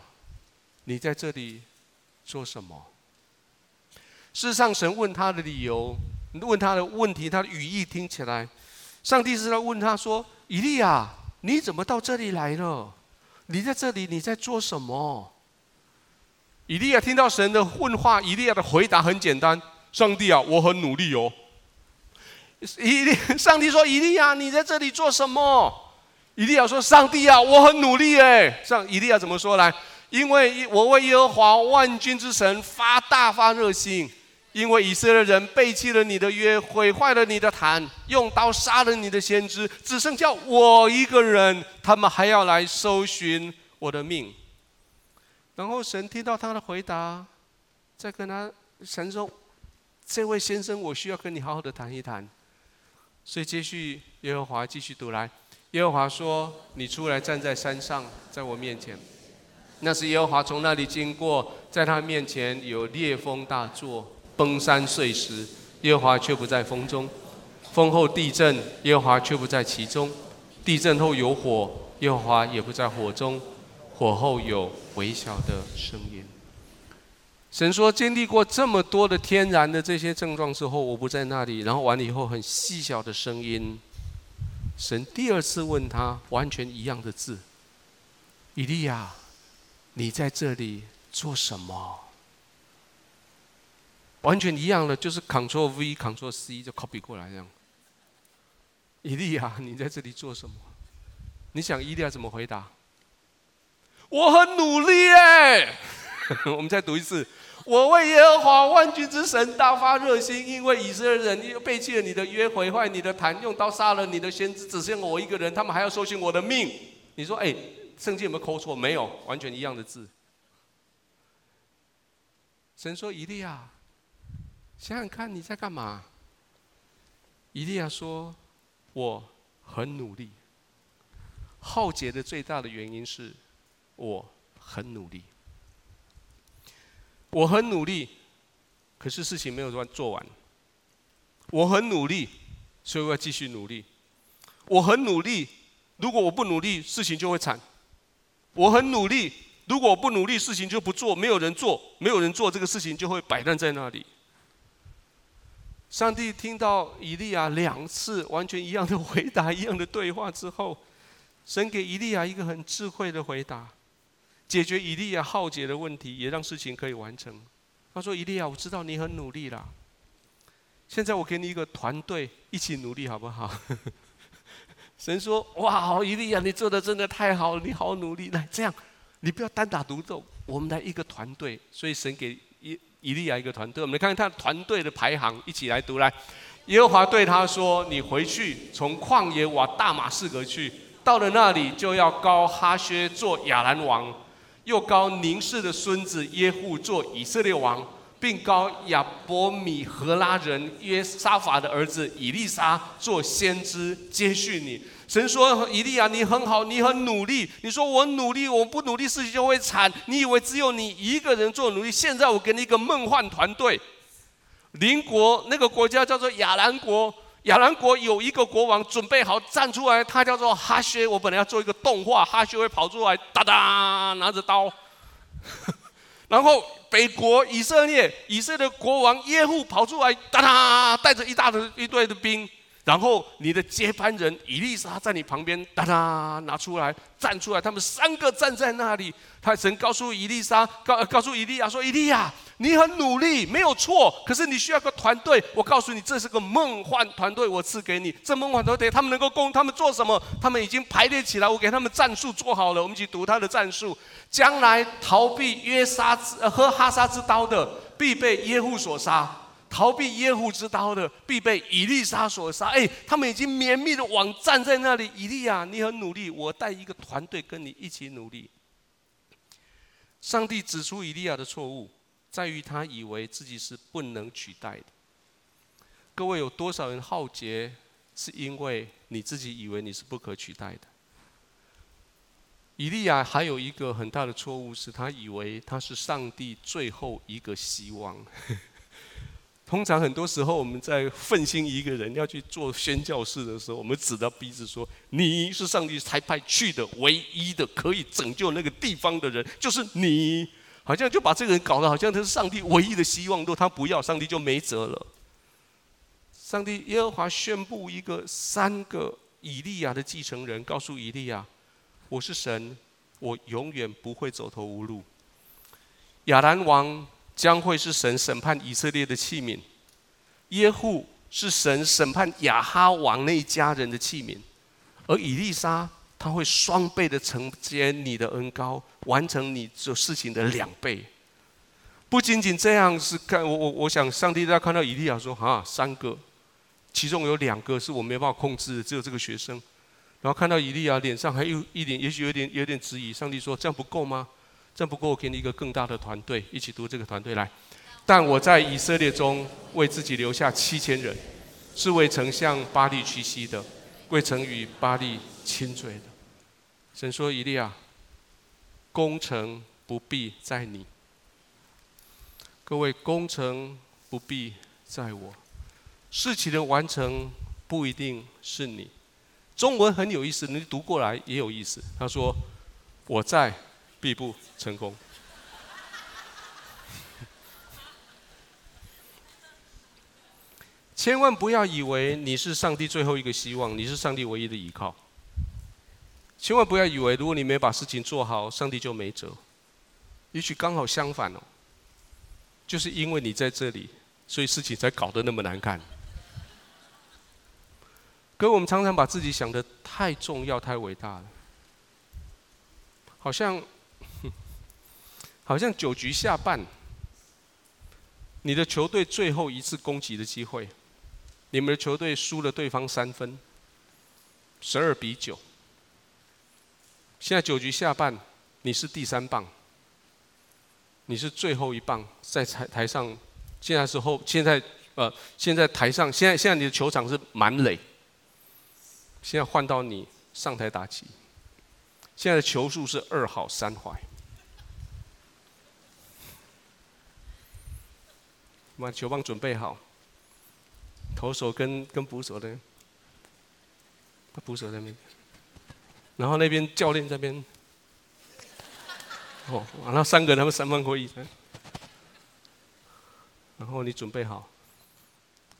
你在这里做什么？”事实上，神问他的理由，问他的问题，他的语义听起来，上帝是在问他说：“以利亚，你怎么到这里来了？你在这里，你在做什么？”以利亚听到神的问话，以利亚的回答很简单：“上帝啊，我很努力哦。”以利，上帝说：“以利亚，你在这里做什么？”以利亚说：“上帝啊，我很努力哎。”上以利亚怎么说来？因为我为耶和华万军之神发大发热心，因为以色列人背弃了你的约，毁坏了你的坛，用刀杀了你的先知，只剩下我一个人，他们还要来搜寻我的命。然后神听到他的回答，再跟他神说：“这位先生，我需要跟你好好的谈一谈。”所以继续耶和华继续读来，耶和华说：“你出来站在山上，在我面前。”那是耶和华从那里经过，在他面前有烈风大作，崩山碎石，耶和华却不在风中；风后地震，耶和华却不在其中；地震后有火，耶和华也不在火中。火后有微小的声音。神说：“经历过这么多的天然的这些症状之后，我不在那里。然后完了以后，很细小的声音。神第二次问他完全一样的字：以利亚，你在这里做什么？完全一样的，就是 Ctrl V Ctrl C 就 copy 过来这样。以利亚，你在这里做什么？你想以利亚怎么回答？”我很努力哎，我们再读一次。我为耶和华万军之神大发热心，因为以色列人又背弃了你的约，毁坏你的坛，用刀杀了你的先知，只剩我一个人，他们还要搜寻我的命。你说，哎，圣经有没有抠错？没有，完全一样的字。神说：“以利亚，想想看你在干嘛？”以利亚说：“我很努力。浩劫的最大的原因是，我很努力。我很努力，可是事情没有做做完。我很努力，所以我要继续努力。我很努力，如果我不努力，事情就会惨。我很努力，如果不努力，事情就不做，没有人做，没有人做，这个事情就会摆烂在那里。”上帝听到以利亚两次完全一样的回答，一样的对话之后，神给以利亚一个很智慧的回答，解决以利亚浩劫的问题，也让事情可以完成。他说：“以利亚，我知道你很努力了，现在我给你一个团队，一起努力好不好？”神说：“哇，以利亚，你做的真的太好了，你好努力。来，这样，你不要单打独斗，我们来一个团队。”所以神给一。以利亚一个团队，我们来看看他团队的排行，一起来读来。耶和华对他说：“你回去，从旷野往大马士革去，到了那里就要膏哈薛做亚兰王，又膏宁氏的孙子耶户做以色列王，并膏亚伯米和拉人约沙法的儿子以利沙做先知，接续你。”神说：“以利亚，你很好，你很努力。你说我努力，我不努力，事情就会惨。你以为只有你一个人做努力？现在我给你一个梦幻团队。邻国那个国家叫做亚兰国，亚兰国有一个国王准备好站出来，他叫做哈薛。我本来要做一个动画，哈薛会跑出来，哒哒拿着刀。然后北国以色列，以色列国王耶户跑出来，哒哒带着一大堆一队的兵。”然后你的接班人伊丽莎在你旁边，哒哒拿出来站出来，他们三个站在那里。他神告诉伊丽莎，告告诉伊利亚说：“伊利亚，你很努力，没有错。可是你需要个团队。我告诉你，这是个梦幻团队，我赐给你。这梦幻团队，他们能够供他们做什么？他们已经排列起来，我给他们战术做好了。我们一起读他的战术：将来逃避约沙之和哈沙之刀的，必被耶户所杀。”逃避耶户之刀的，必被以利沙所杀。哎，他们已经绵密的网站在那里。以利亚，你很努力，我带一个团队跟你一起努力。上帝指出以利亚的错误，在于他以为自己是不能取代的。各位，有多少人浩劫，是因为你自己以为你是不可取代的？以利亚还有一个很大的错误，是他以为他是上帝最后一个希望。通常很多时候，我们在奋兴一个人要去做宣教士的时候，我们指着鼻子说：“你是上帝才派去的唯一的可以拯救那个地方的人，就是你。”好像就把这个人搞得好像他是上帝唯一的希望，若他不要，上帝就没辙了。上帝耶和华宣布一个三个以利亚的继承人，告诉以利亚：“我是神，我永远不会走投无路。”亚兰王。将会是神审判以色列的器皿，耶户是神审判亚哈王那一家人的器皿，而以利沙他会双倍的承接你的恩膏，完成你做事情的两倍。不仅仅这样，是看我我我想上帝在看到以利亚说啊，三个，其中有两个是我没办法控制的，只有这个学生。然后看到以利亚脸上还有一点，也许有点有点质疑，上帝说这样不够吗？这不过我给你一个更大的团队，一起读这个团队来。但我在以色列中为自己留下七千人，是未曾向巴力屈膝的，未曾与巴力亲嘴的。神说：“以利亚，功成不必在你。各位，功成不必在我，事情的完成不一定是你。”中文很有意思，你读过来也有意思。他说：“我在。”必不成功。千万不要以为你是上帝最后一个希望，你是上帝唯一的依靠。千万不要以为，如果你没把事情做好，上帝就没辙。也许刚好相反哦，就是因为你在这里，所以事情才搞得那么难看。可我们常常把自己想得太重要、太伟大了，好像。好像九局下半，你的球队最后一次攻击的机会，你们的球队输了对方三分，十二比九。现在九局下半，你是第三棒，你是最后一棒，在台台上，现在是后，现在呃，现在台上，现在现在你的球场是满垒，现在换到你上台打击，现在的球数是二好三坏。把球棒准备好，投手跟跟捕手的，他捕手在那边，然后那边教练这边，哦，然后三个人他们三分过一，然后你准备好，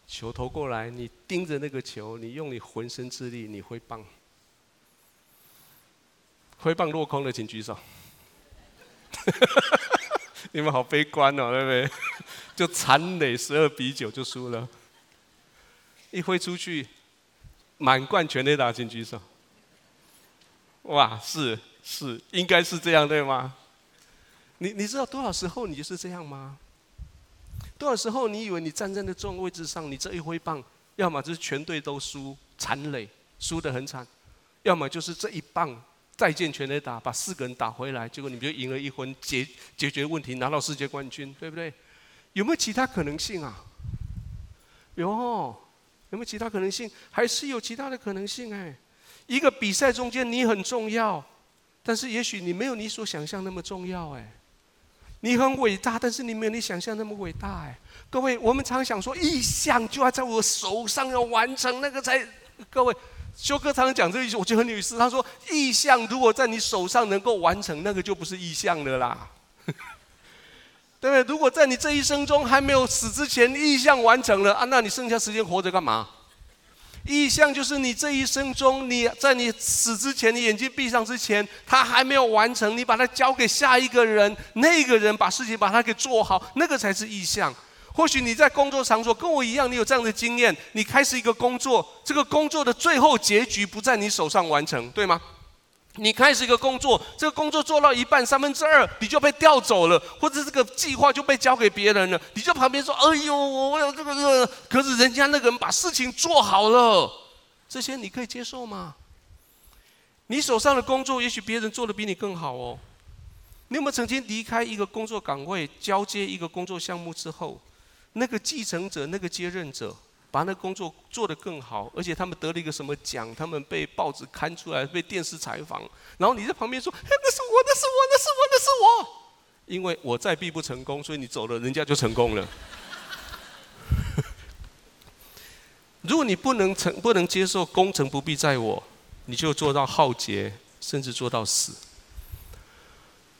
球投过来，你盯着那个球，你用你浑身之力，你挥棒，挥棒落空的请举手，你们好悲观哦，对不对？就残垒十二比九就输了，一挥出去，满贯全垒打，请举手。哇，是是，应该是这样对吗？你你知道多少时候你就是这样吗？多少时候你以为你站在那重位置上，你这一挥棒，要么就是全队都输，残垒，输得很惨；要么就是这一棒再见全垒打，把四个人打回来，结果你们就赢了一分，解解决问题，拿到世界冠军，对不对？有没有其他可能性啊？有，有没有其他可能性？还是有其他的可能性哎？一个比赛中间你很重要，但是也许你没有你所想象那么重要哎。你很伟大，但是你没有你想象那么伟大哎。各位，我们常想说意向就要在我手上要完成那个才。各位，修哥常常讲这一句，我觉得很有意思。他说，意向如果在你手上能够完成，那个就不是意向了啦。对不对？如果在你这一生中还没有死之前，意象完成了啊，那你剩下时间活着干嘛？意象就是你这一生中，你在你死之前，你眼睛闭上之前，他还没有完成，你把它交给下一个人，那个人把事情把它给做好，那个才是意象。或许你在工作场所跟我一样，你有这样的经验，你开始一个工作，这个工作的最后结局不在你手上完成，对吗？你开始一个工作，这个工作做到一半三分之二，你就被调走了，或者这个计划就被交给别人了，你就旁边说：“哎呦，我有这个这个。”可是人家那个人把事情做好了，这些你可以接受吗？你手上的工作，也许别人做的比你更好哦。你有没有曾经离开一个工作岗位，交接一个工作项目之后，那个继承者，那个接任者？把那工作做得更好，而且他们得了一个什么奖？他们被报纸刊出来，被电视采访，然后你在旁边说：“，那是我，那是我，那是我，那是我。”因为我再必不成功，所以你走了，人家就成功了。如果你不能成，不能接受功成不必在我，你就做到浩劫，甚至做到死。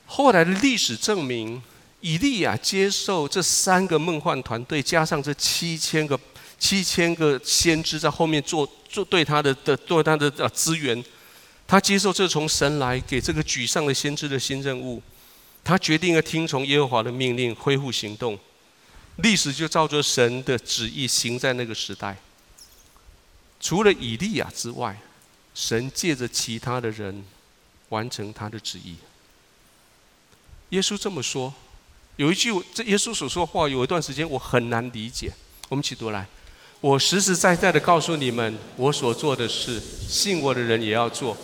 后来的历史证明，以利亚接受这三个梦幻团队，加上这七千个。七千个先知在后面做做对他的的对他的呃资源，他接受这从神来给这个沮丧的先知的新任务，他决定要听从耶和华的命令，恢复行动，历史就照着神的旨意行在那个时代。除了以利亚之外，神借着其他的人完成他的旨意。耶稣这么说，有一句这耶稣所说的话，有一段时间我很难理解。我们一起读来。我实实在在的告诉你们，我所做的事，信我的人也要做，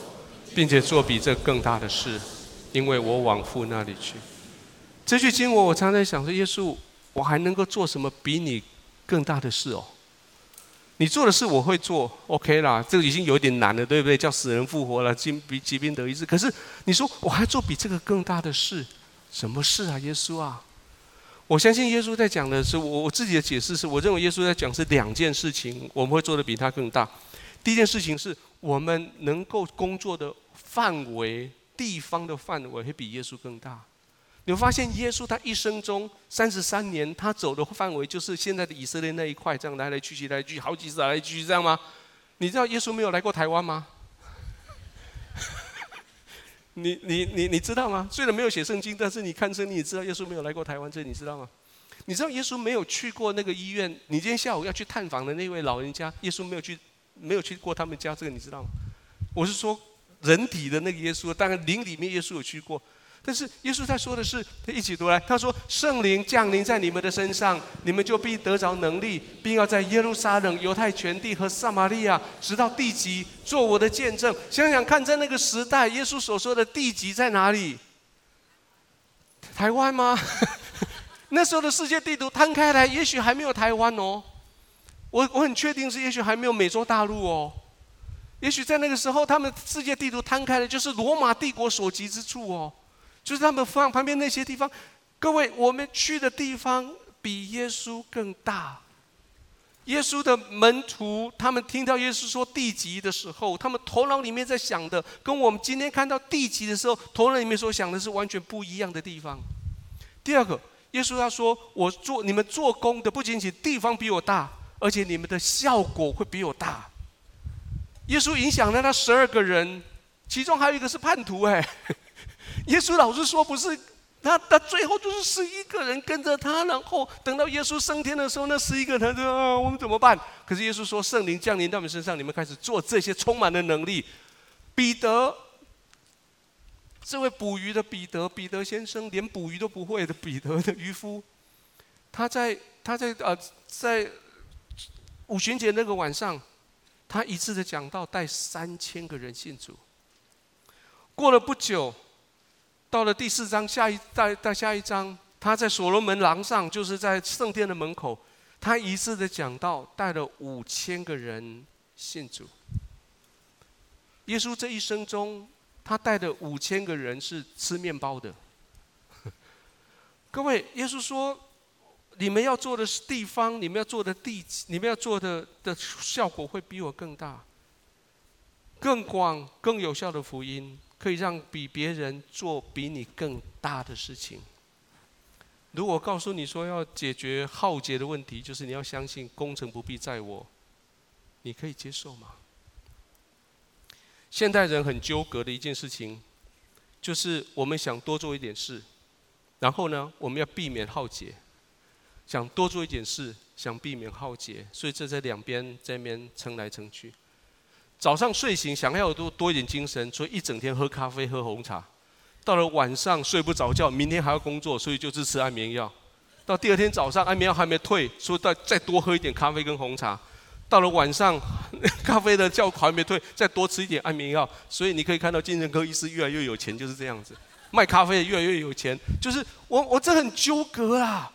并且做比这更大的事，因为我往父那里去。这句经文我常常想说，耶稣，我还能够做什么比你更大的事哦？你做的事我会做，OK 啦，这个已经有点难了，对不对？叫死人复活了，疾病疾病得医治。可是你说我还做比这个更大的事，什么事啊，耶稣啊？我相信耶稣在讲的是我我自己的解释是，我认为耶稣在讲是两件事情，我们会做的比他更大。第一件事情是我们能够工作的范围、地方的范围会比耶稣更大。你会发现耶稣他一生中三十三年，他走的范围就是现在的以色列那一块，这样来来去去来去好几次来来去去这样吗？你知道耶稣没有来过台湾吗？你你你你知道吗？虽然没有写圣经，但是你看圣经，你知道耶稣没有来过台湾，这你知道吗？你知道耶稣没有去过那个医院？你今天下午要去探访的那位老人家，耶稣没有去，没有去过他们家，这个你知道吗？我是说人体的那个耶稣，当然灵里面耶稣有去过。但是耶稣在说的是，他一起读来，他说：“圣灵降临在你们的身上，你们就必得着能力，并要在耶路撒冷、犹太全地和撒玛利亚，直到地极，做我的见证。”想想看，在那个时代，耶稣所说的地极在哪里？台湾吗？那时候的世界地图摊开来，也许还没有台湾哦。我我很确定是，也许还没有美洲大陆哦。也许在那个时候，他们世界地图摊开的，就是罗马帝国所及之处哦，就是他们放旁边那些地方。各位，我们去的地方比耶稣更大。耶稣的门徒，他们听到耶稣说地极的时候，他们头脑里面在想的，跟我们今天看到地极的时候，头脑里面所想的是完全不一样的地方。第二个，耶稣他说：“我做你们做工的，不仅仅地方比我大，而且你们的效果会比我大。”耶稣影响了那十二个人，其中还有一个是叛徒哎。耶稣老是说不是他，他最后就是十一个人跟着他，然后等到耶稣升天的时候，那十一个人说啊，我们怎么办？可是耶稣说圣灵降临到你们身上，你们开始做这些充满了能力。彼得，这位捕鱼的彼得，彼得先生连捕鱼都不会的彼得的渔夫，他在他在呃在五旬节那个晚上。他一次的讲道，带三千个人信主。过了不久，到了第四章下一再再下一章，他在所罗门廊上，就是在圣殿的门口，他一次的讲道，带了五千个人信主。耶稣这一生中，他带的五千个人是吃面包的。各位，耶稣说。你们要做的是地方，你们要做的地，你们要做的的效果会比我更大、更广、更有效的福音，可以让比别人做比你更大的事情。如果告诉你说要解决浩劫的问题，就是你要相信功成不必在我，你可以接受吗？现代人很纠葛的一件事情，就是我们想多做一点事，然后呢，我们要避免浩劫。想多做一点事，想避免浩劫，所以这在两边在边撑来撑去。早上睡醒想要多多一点精神，所以一整天喝咖啡喝红茶。到了晚上睡不着觉，明天还要工作，所以就是吃安眠药。到第二天早上安眠药还没退，所以再再多喝一点咖啡跟红茶。到了晚上，咖啡的觉还没退，再多吃一点安眠药。所以你可以看到精神科医师越来越有钱，就是这样子。卖咖啡的越来越有钱，就是我我这很纠葛啊。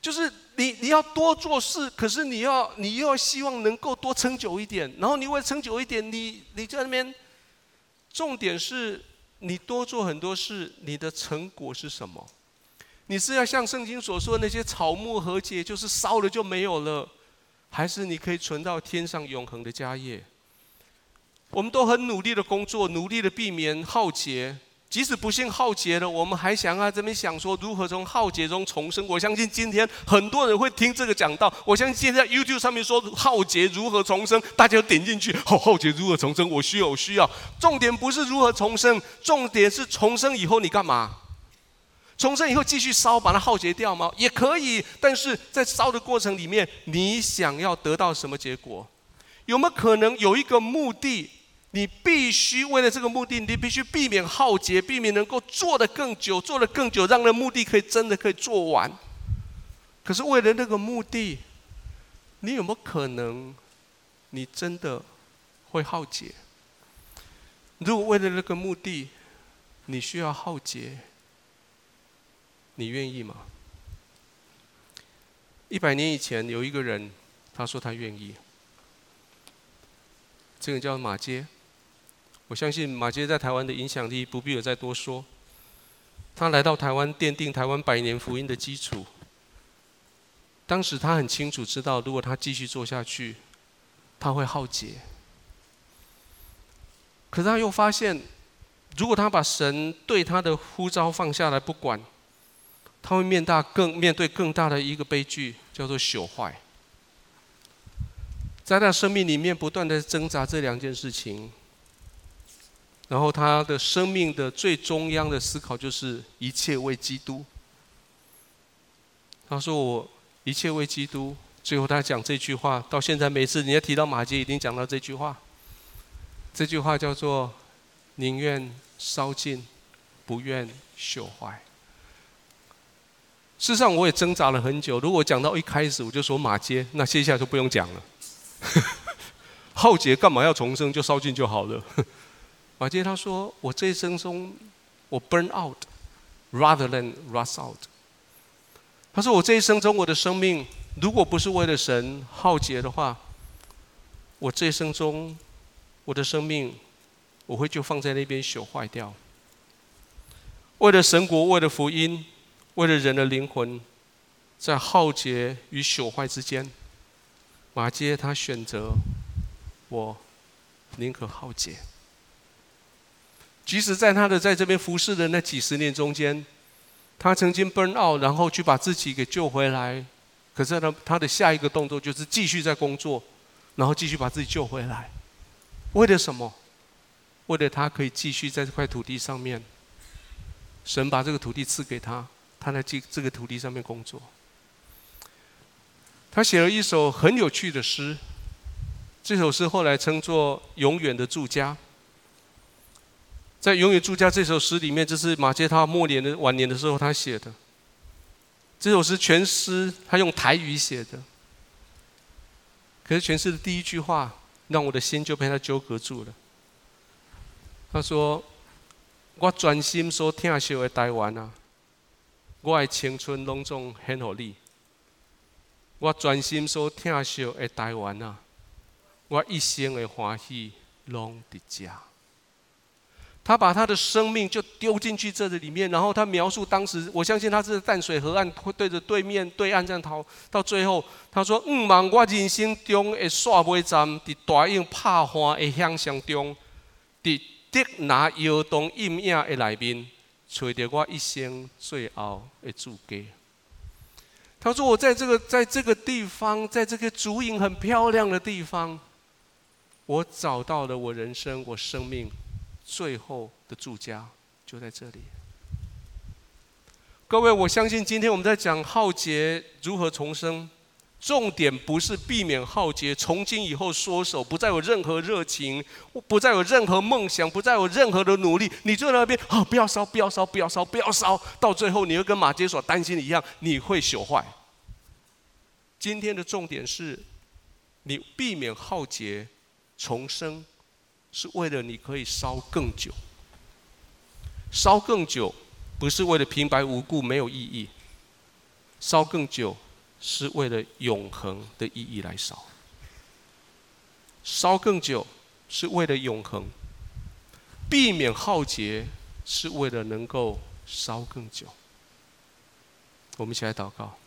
就是你你要多做事，可是你要你又要希望能够多撑久一点，然后你为了撑久一点，你你在那边，重点是你多做很多事，你的成果是什么？你是要像圣经所说的那些草木禾秸，就是烧了就没有了，还是你可以存到天上永恒的家业？我们都很努力的工作，努力的避免浩劫。即使不幸浩劫了，我们还想啊这边想说如何从浩劫中重生。我相信今天很多人会听这个讲道。我相信现在 YouTube 上面说浩劫如何重生，大家点进去，浩浩劫如何重生？我需要，我需要。重点不是如何重生，重点是重生以后你干嘛？重生以后继续烧，把它浩劫掉吗？也可以，但是在烧的过程里面，你想要得到什么结果？有没有可能有一个目的？你必须为了这个目的，你必须避免浩劫，避免能够做得更久，做得更久，让那目的可以真的可以做完。可是为了那个目的，你有没有可能，你真的会浩劫？如果为了那个目的，你需要浩劫，你愿意吗？一百年以前有一个人，他说他愿意。这个叫马偕。我相信马杰在台湾的影响力不必我再多说。他来到台湾，奠定台湾百年福音的基础。当时他很清楚知道，如果他继续做下去，他会耗竭。可是他又发现，如果他把神对他的呼召放下来不管，他会面大更面对更大的一个悲剧，叫做朽坏。在他生命里面不断的挣扎这两件事情。然后他的生命的最中央的思考就是一切为基督。他说：“我一切为基督。”最后他讲这句话，到现在每次你要提到马偕，一定讲到这句话。这句话叫做“宁愿烧尽，不愿朽坏”。事实上，我也挣扎了很久。如果讲到一开始我就说马偕，那接下来就不用讲了。浩劫干嘛要重生？就烧尽就好了。马杰他说：“我这一生中，我 burn out rather than rust out。”他说：“我这一生中，我的生命如果不是为了神浩劫的话，我这一生中，我的生命，我会就放在那边朽坏掉。为了神国，为了福音，为了人的灵魂，在浩劫与朽坏之间，马杰他选择我，宁可浩劫。即使在他的在这边服侍的那几十年中间，他曾经 burn out，然后去把自己给救回来。可是呢，他的下一个动作就是继续在工作，然后继续把自己救回来。为了什么？为了他可以继续在这块土地上面，神把这个土地赐给他，他在这这个土地上面工作。他写了一首很有趣的诗，这首诗后来称作《永远的住家》。在《永远住家》这首诗里面，这是马偕他末年的晚年的时候他写的。这首诗全诗他用台语写的，可是全诗的第一句话让我的心就被他纠葛住了。他说：“我专心所疼惜的台湾啊，我的青春拢总献给你。我专心所疼惜的台湾啊，我一生的欢喜拢在这。”他把他的生命就丢进去这里面，然后他描述当时，我相信他是淡水河岸，对着对面对岸这样逃，到最后他说：“五万我人生中的煞尾站，在大莺拍花的响声中，在竹林摇动阴影的内面，找到我一生最后的主家。”他说：“我在这个在这个地方，在这个竹影很漂亮的地方，我找到了我人生，我生命。”最后的住家就在这里。各位，我相信今天我们在讲浩劫如何重生，重点不是避免浩劫，从今以后缩手，不再有任何热情，不再有任何梦想，不再有任何的努力。你坐在那边啊，不要烧，不要烧，不要烧，不要烧，到最后你会跟马杰所担心的一样，你会朽坏。今天的重点是，你避免浩劫重生。是为了你可以烧更久，烧更久不是为了平白无故没有意义，烧更久是为了永恒的意义来烧，烧更久是为了永恒，避免浩劫是为了能够烧更久。我们一起来祷告。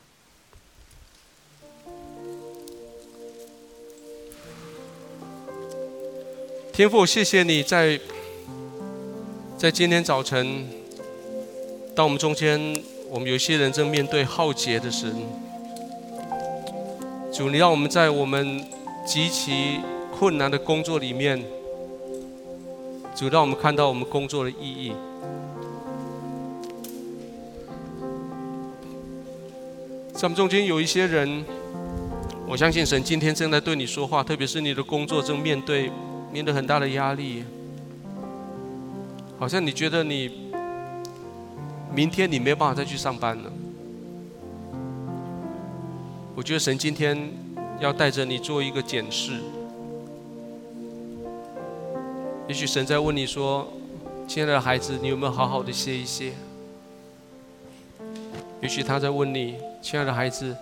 天父，谢谢你在在今天早晨，当我们中间，我们有些人正面对浩劫的时候，主，你让我们在我们极其困难的工作里面，主，让我们看到我们工作的意义。在我们中间有一些人，我相信神今天正在对你说话，特别是你的工作正面对。面对很大的压力，好像你觉得你明天你没有办法再去上班了。我觉得神今天要带着你做一个检视。也许神在问你说：“亲爱的孩子，你有没有好好的歇一歇？”也许他在问你：“亲爱的孩子，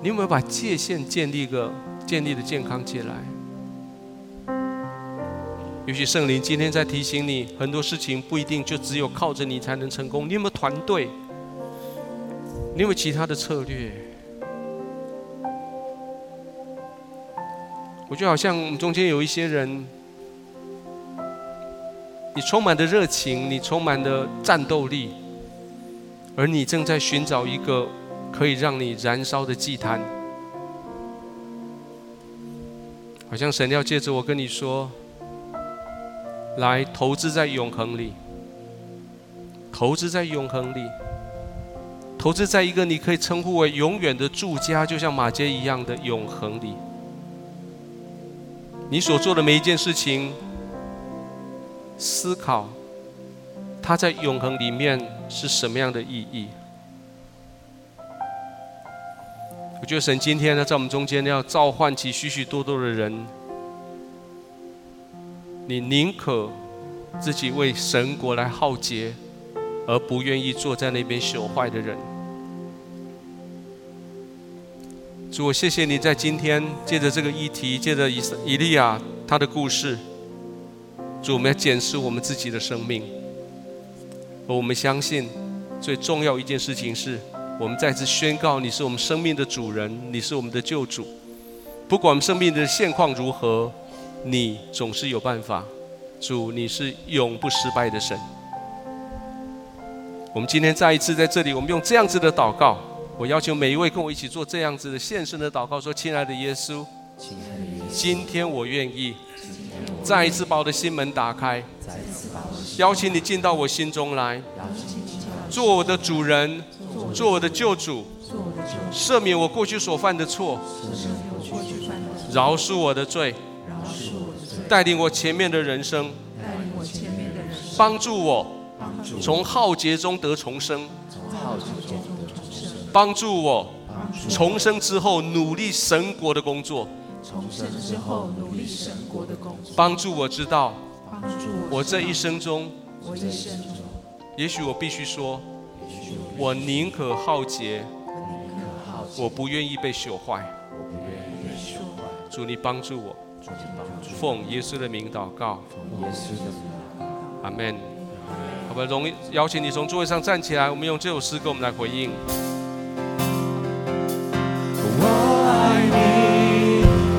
你有没有把界限建立个建立的健康起来？”也许圣灵今天在提醒你，很多事情不一定就只有靠着你才能成功。你有没有团队？你有没有其他的策略？我觉得好像中间有一些人，你充满的热情，你充满的战斗力，而你正在寻找一个可以让你燃烧的祭坛。好像神要借着我跟你说。来投资在永恒里，投资在永恒里，投资在一个你可以称呼为永远的住家，就像马街一样的永恒里。你所做的每一件事情，思考它在永恒里面是什么样的意义？我觉得神今天呢，在我们中间要召唤起许许多多的人。你宁可自己为神国来浩劫，而不愿意坐在那边朽坏的人。主，我谢谢你在今天借着这个议题，借着以以利亚他的故事，主，我们要检视我们自己的生命。而我们相信，最重要一件事情是，我们再次宣告你是我们生命的主人，你是我们的救主。不管我们生命的现况如何，你总是有办法。主，你是永不失败的神。我们今天再一次在这里，我们用这样子的祷告。我要求每一位跟我一起做这样子的献身的祷告，说：“亲爱的耶稣，今天我愿意再一次把我的心门打开，邀请你进到我心中来，做我的主人，做我的救主，赦免我过去所犯的错，饶恕我的罪，带领我前面的人生，帮助我从浩劫中得重生。”帮助我重生之后努力神国的工作。重生之后努力神国的工作。帮助我知道，我这一生中，我一生中也许我必须说，我宁可浩劫，我不愿意被朽坏。主你帮助我，奉耶稣的名祷告。阿门。好吧，容邀请你从座位上站起来，我们用这首诗歌，我们来回应。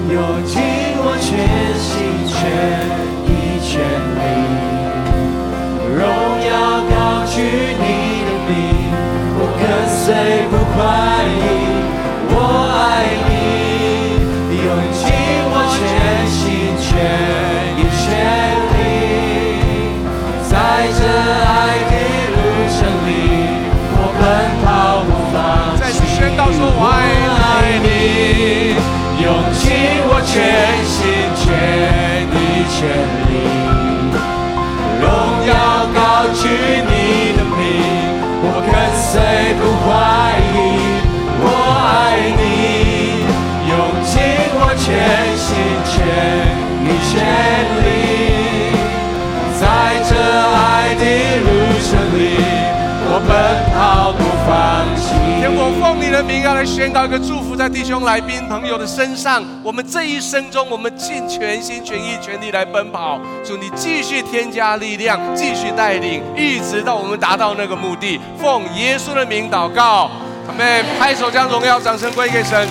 用尽我全心全意全力，荣耀高举你的名，我跟随不怀疑。我爱你，意人民要来宣告一个祝福在弟兄来宾朋友的身上。我们这一生中，我们尽全心全意全力来奔跑。祝你继续添加力量，继续带领，一直到我们达到那个目的。奉耶稣的名祷告，准备，拍手将荣耀掌声归给神。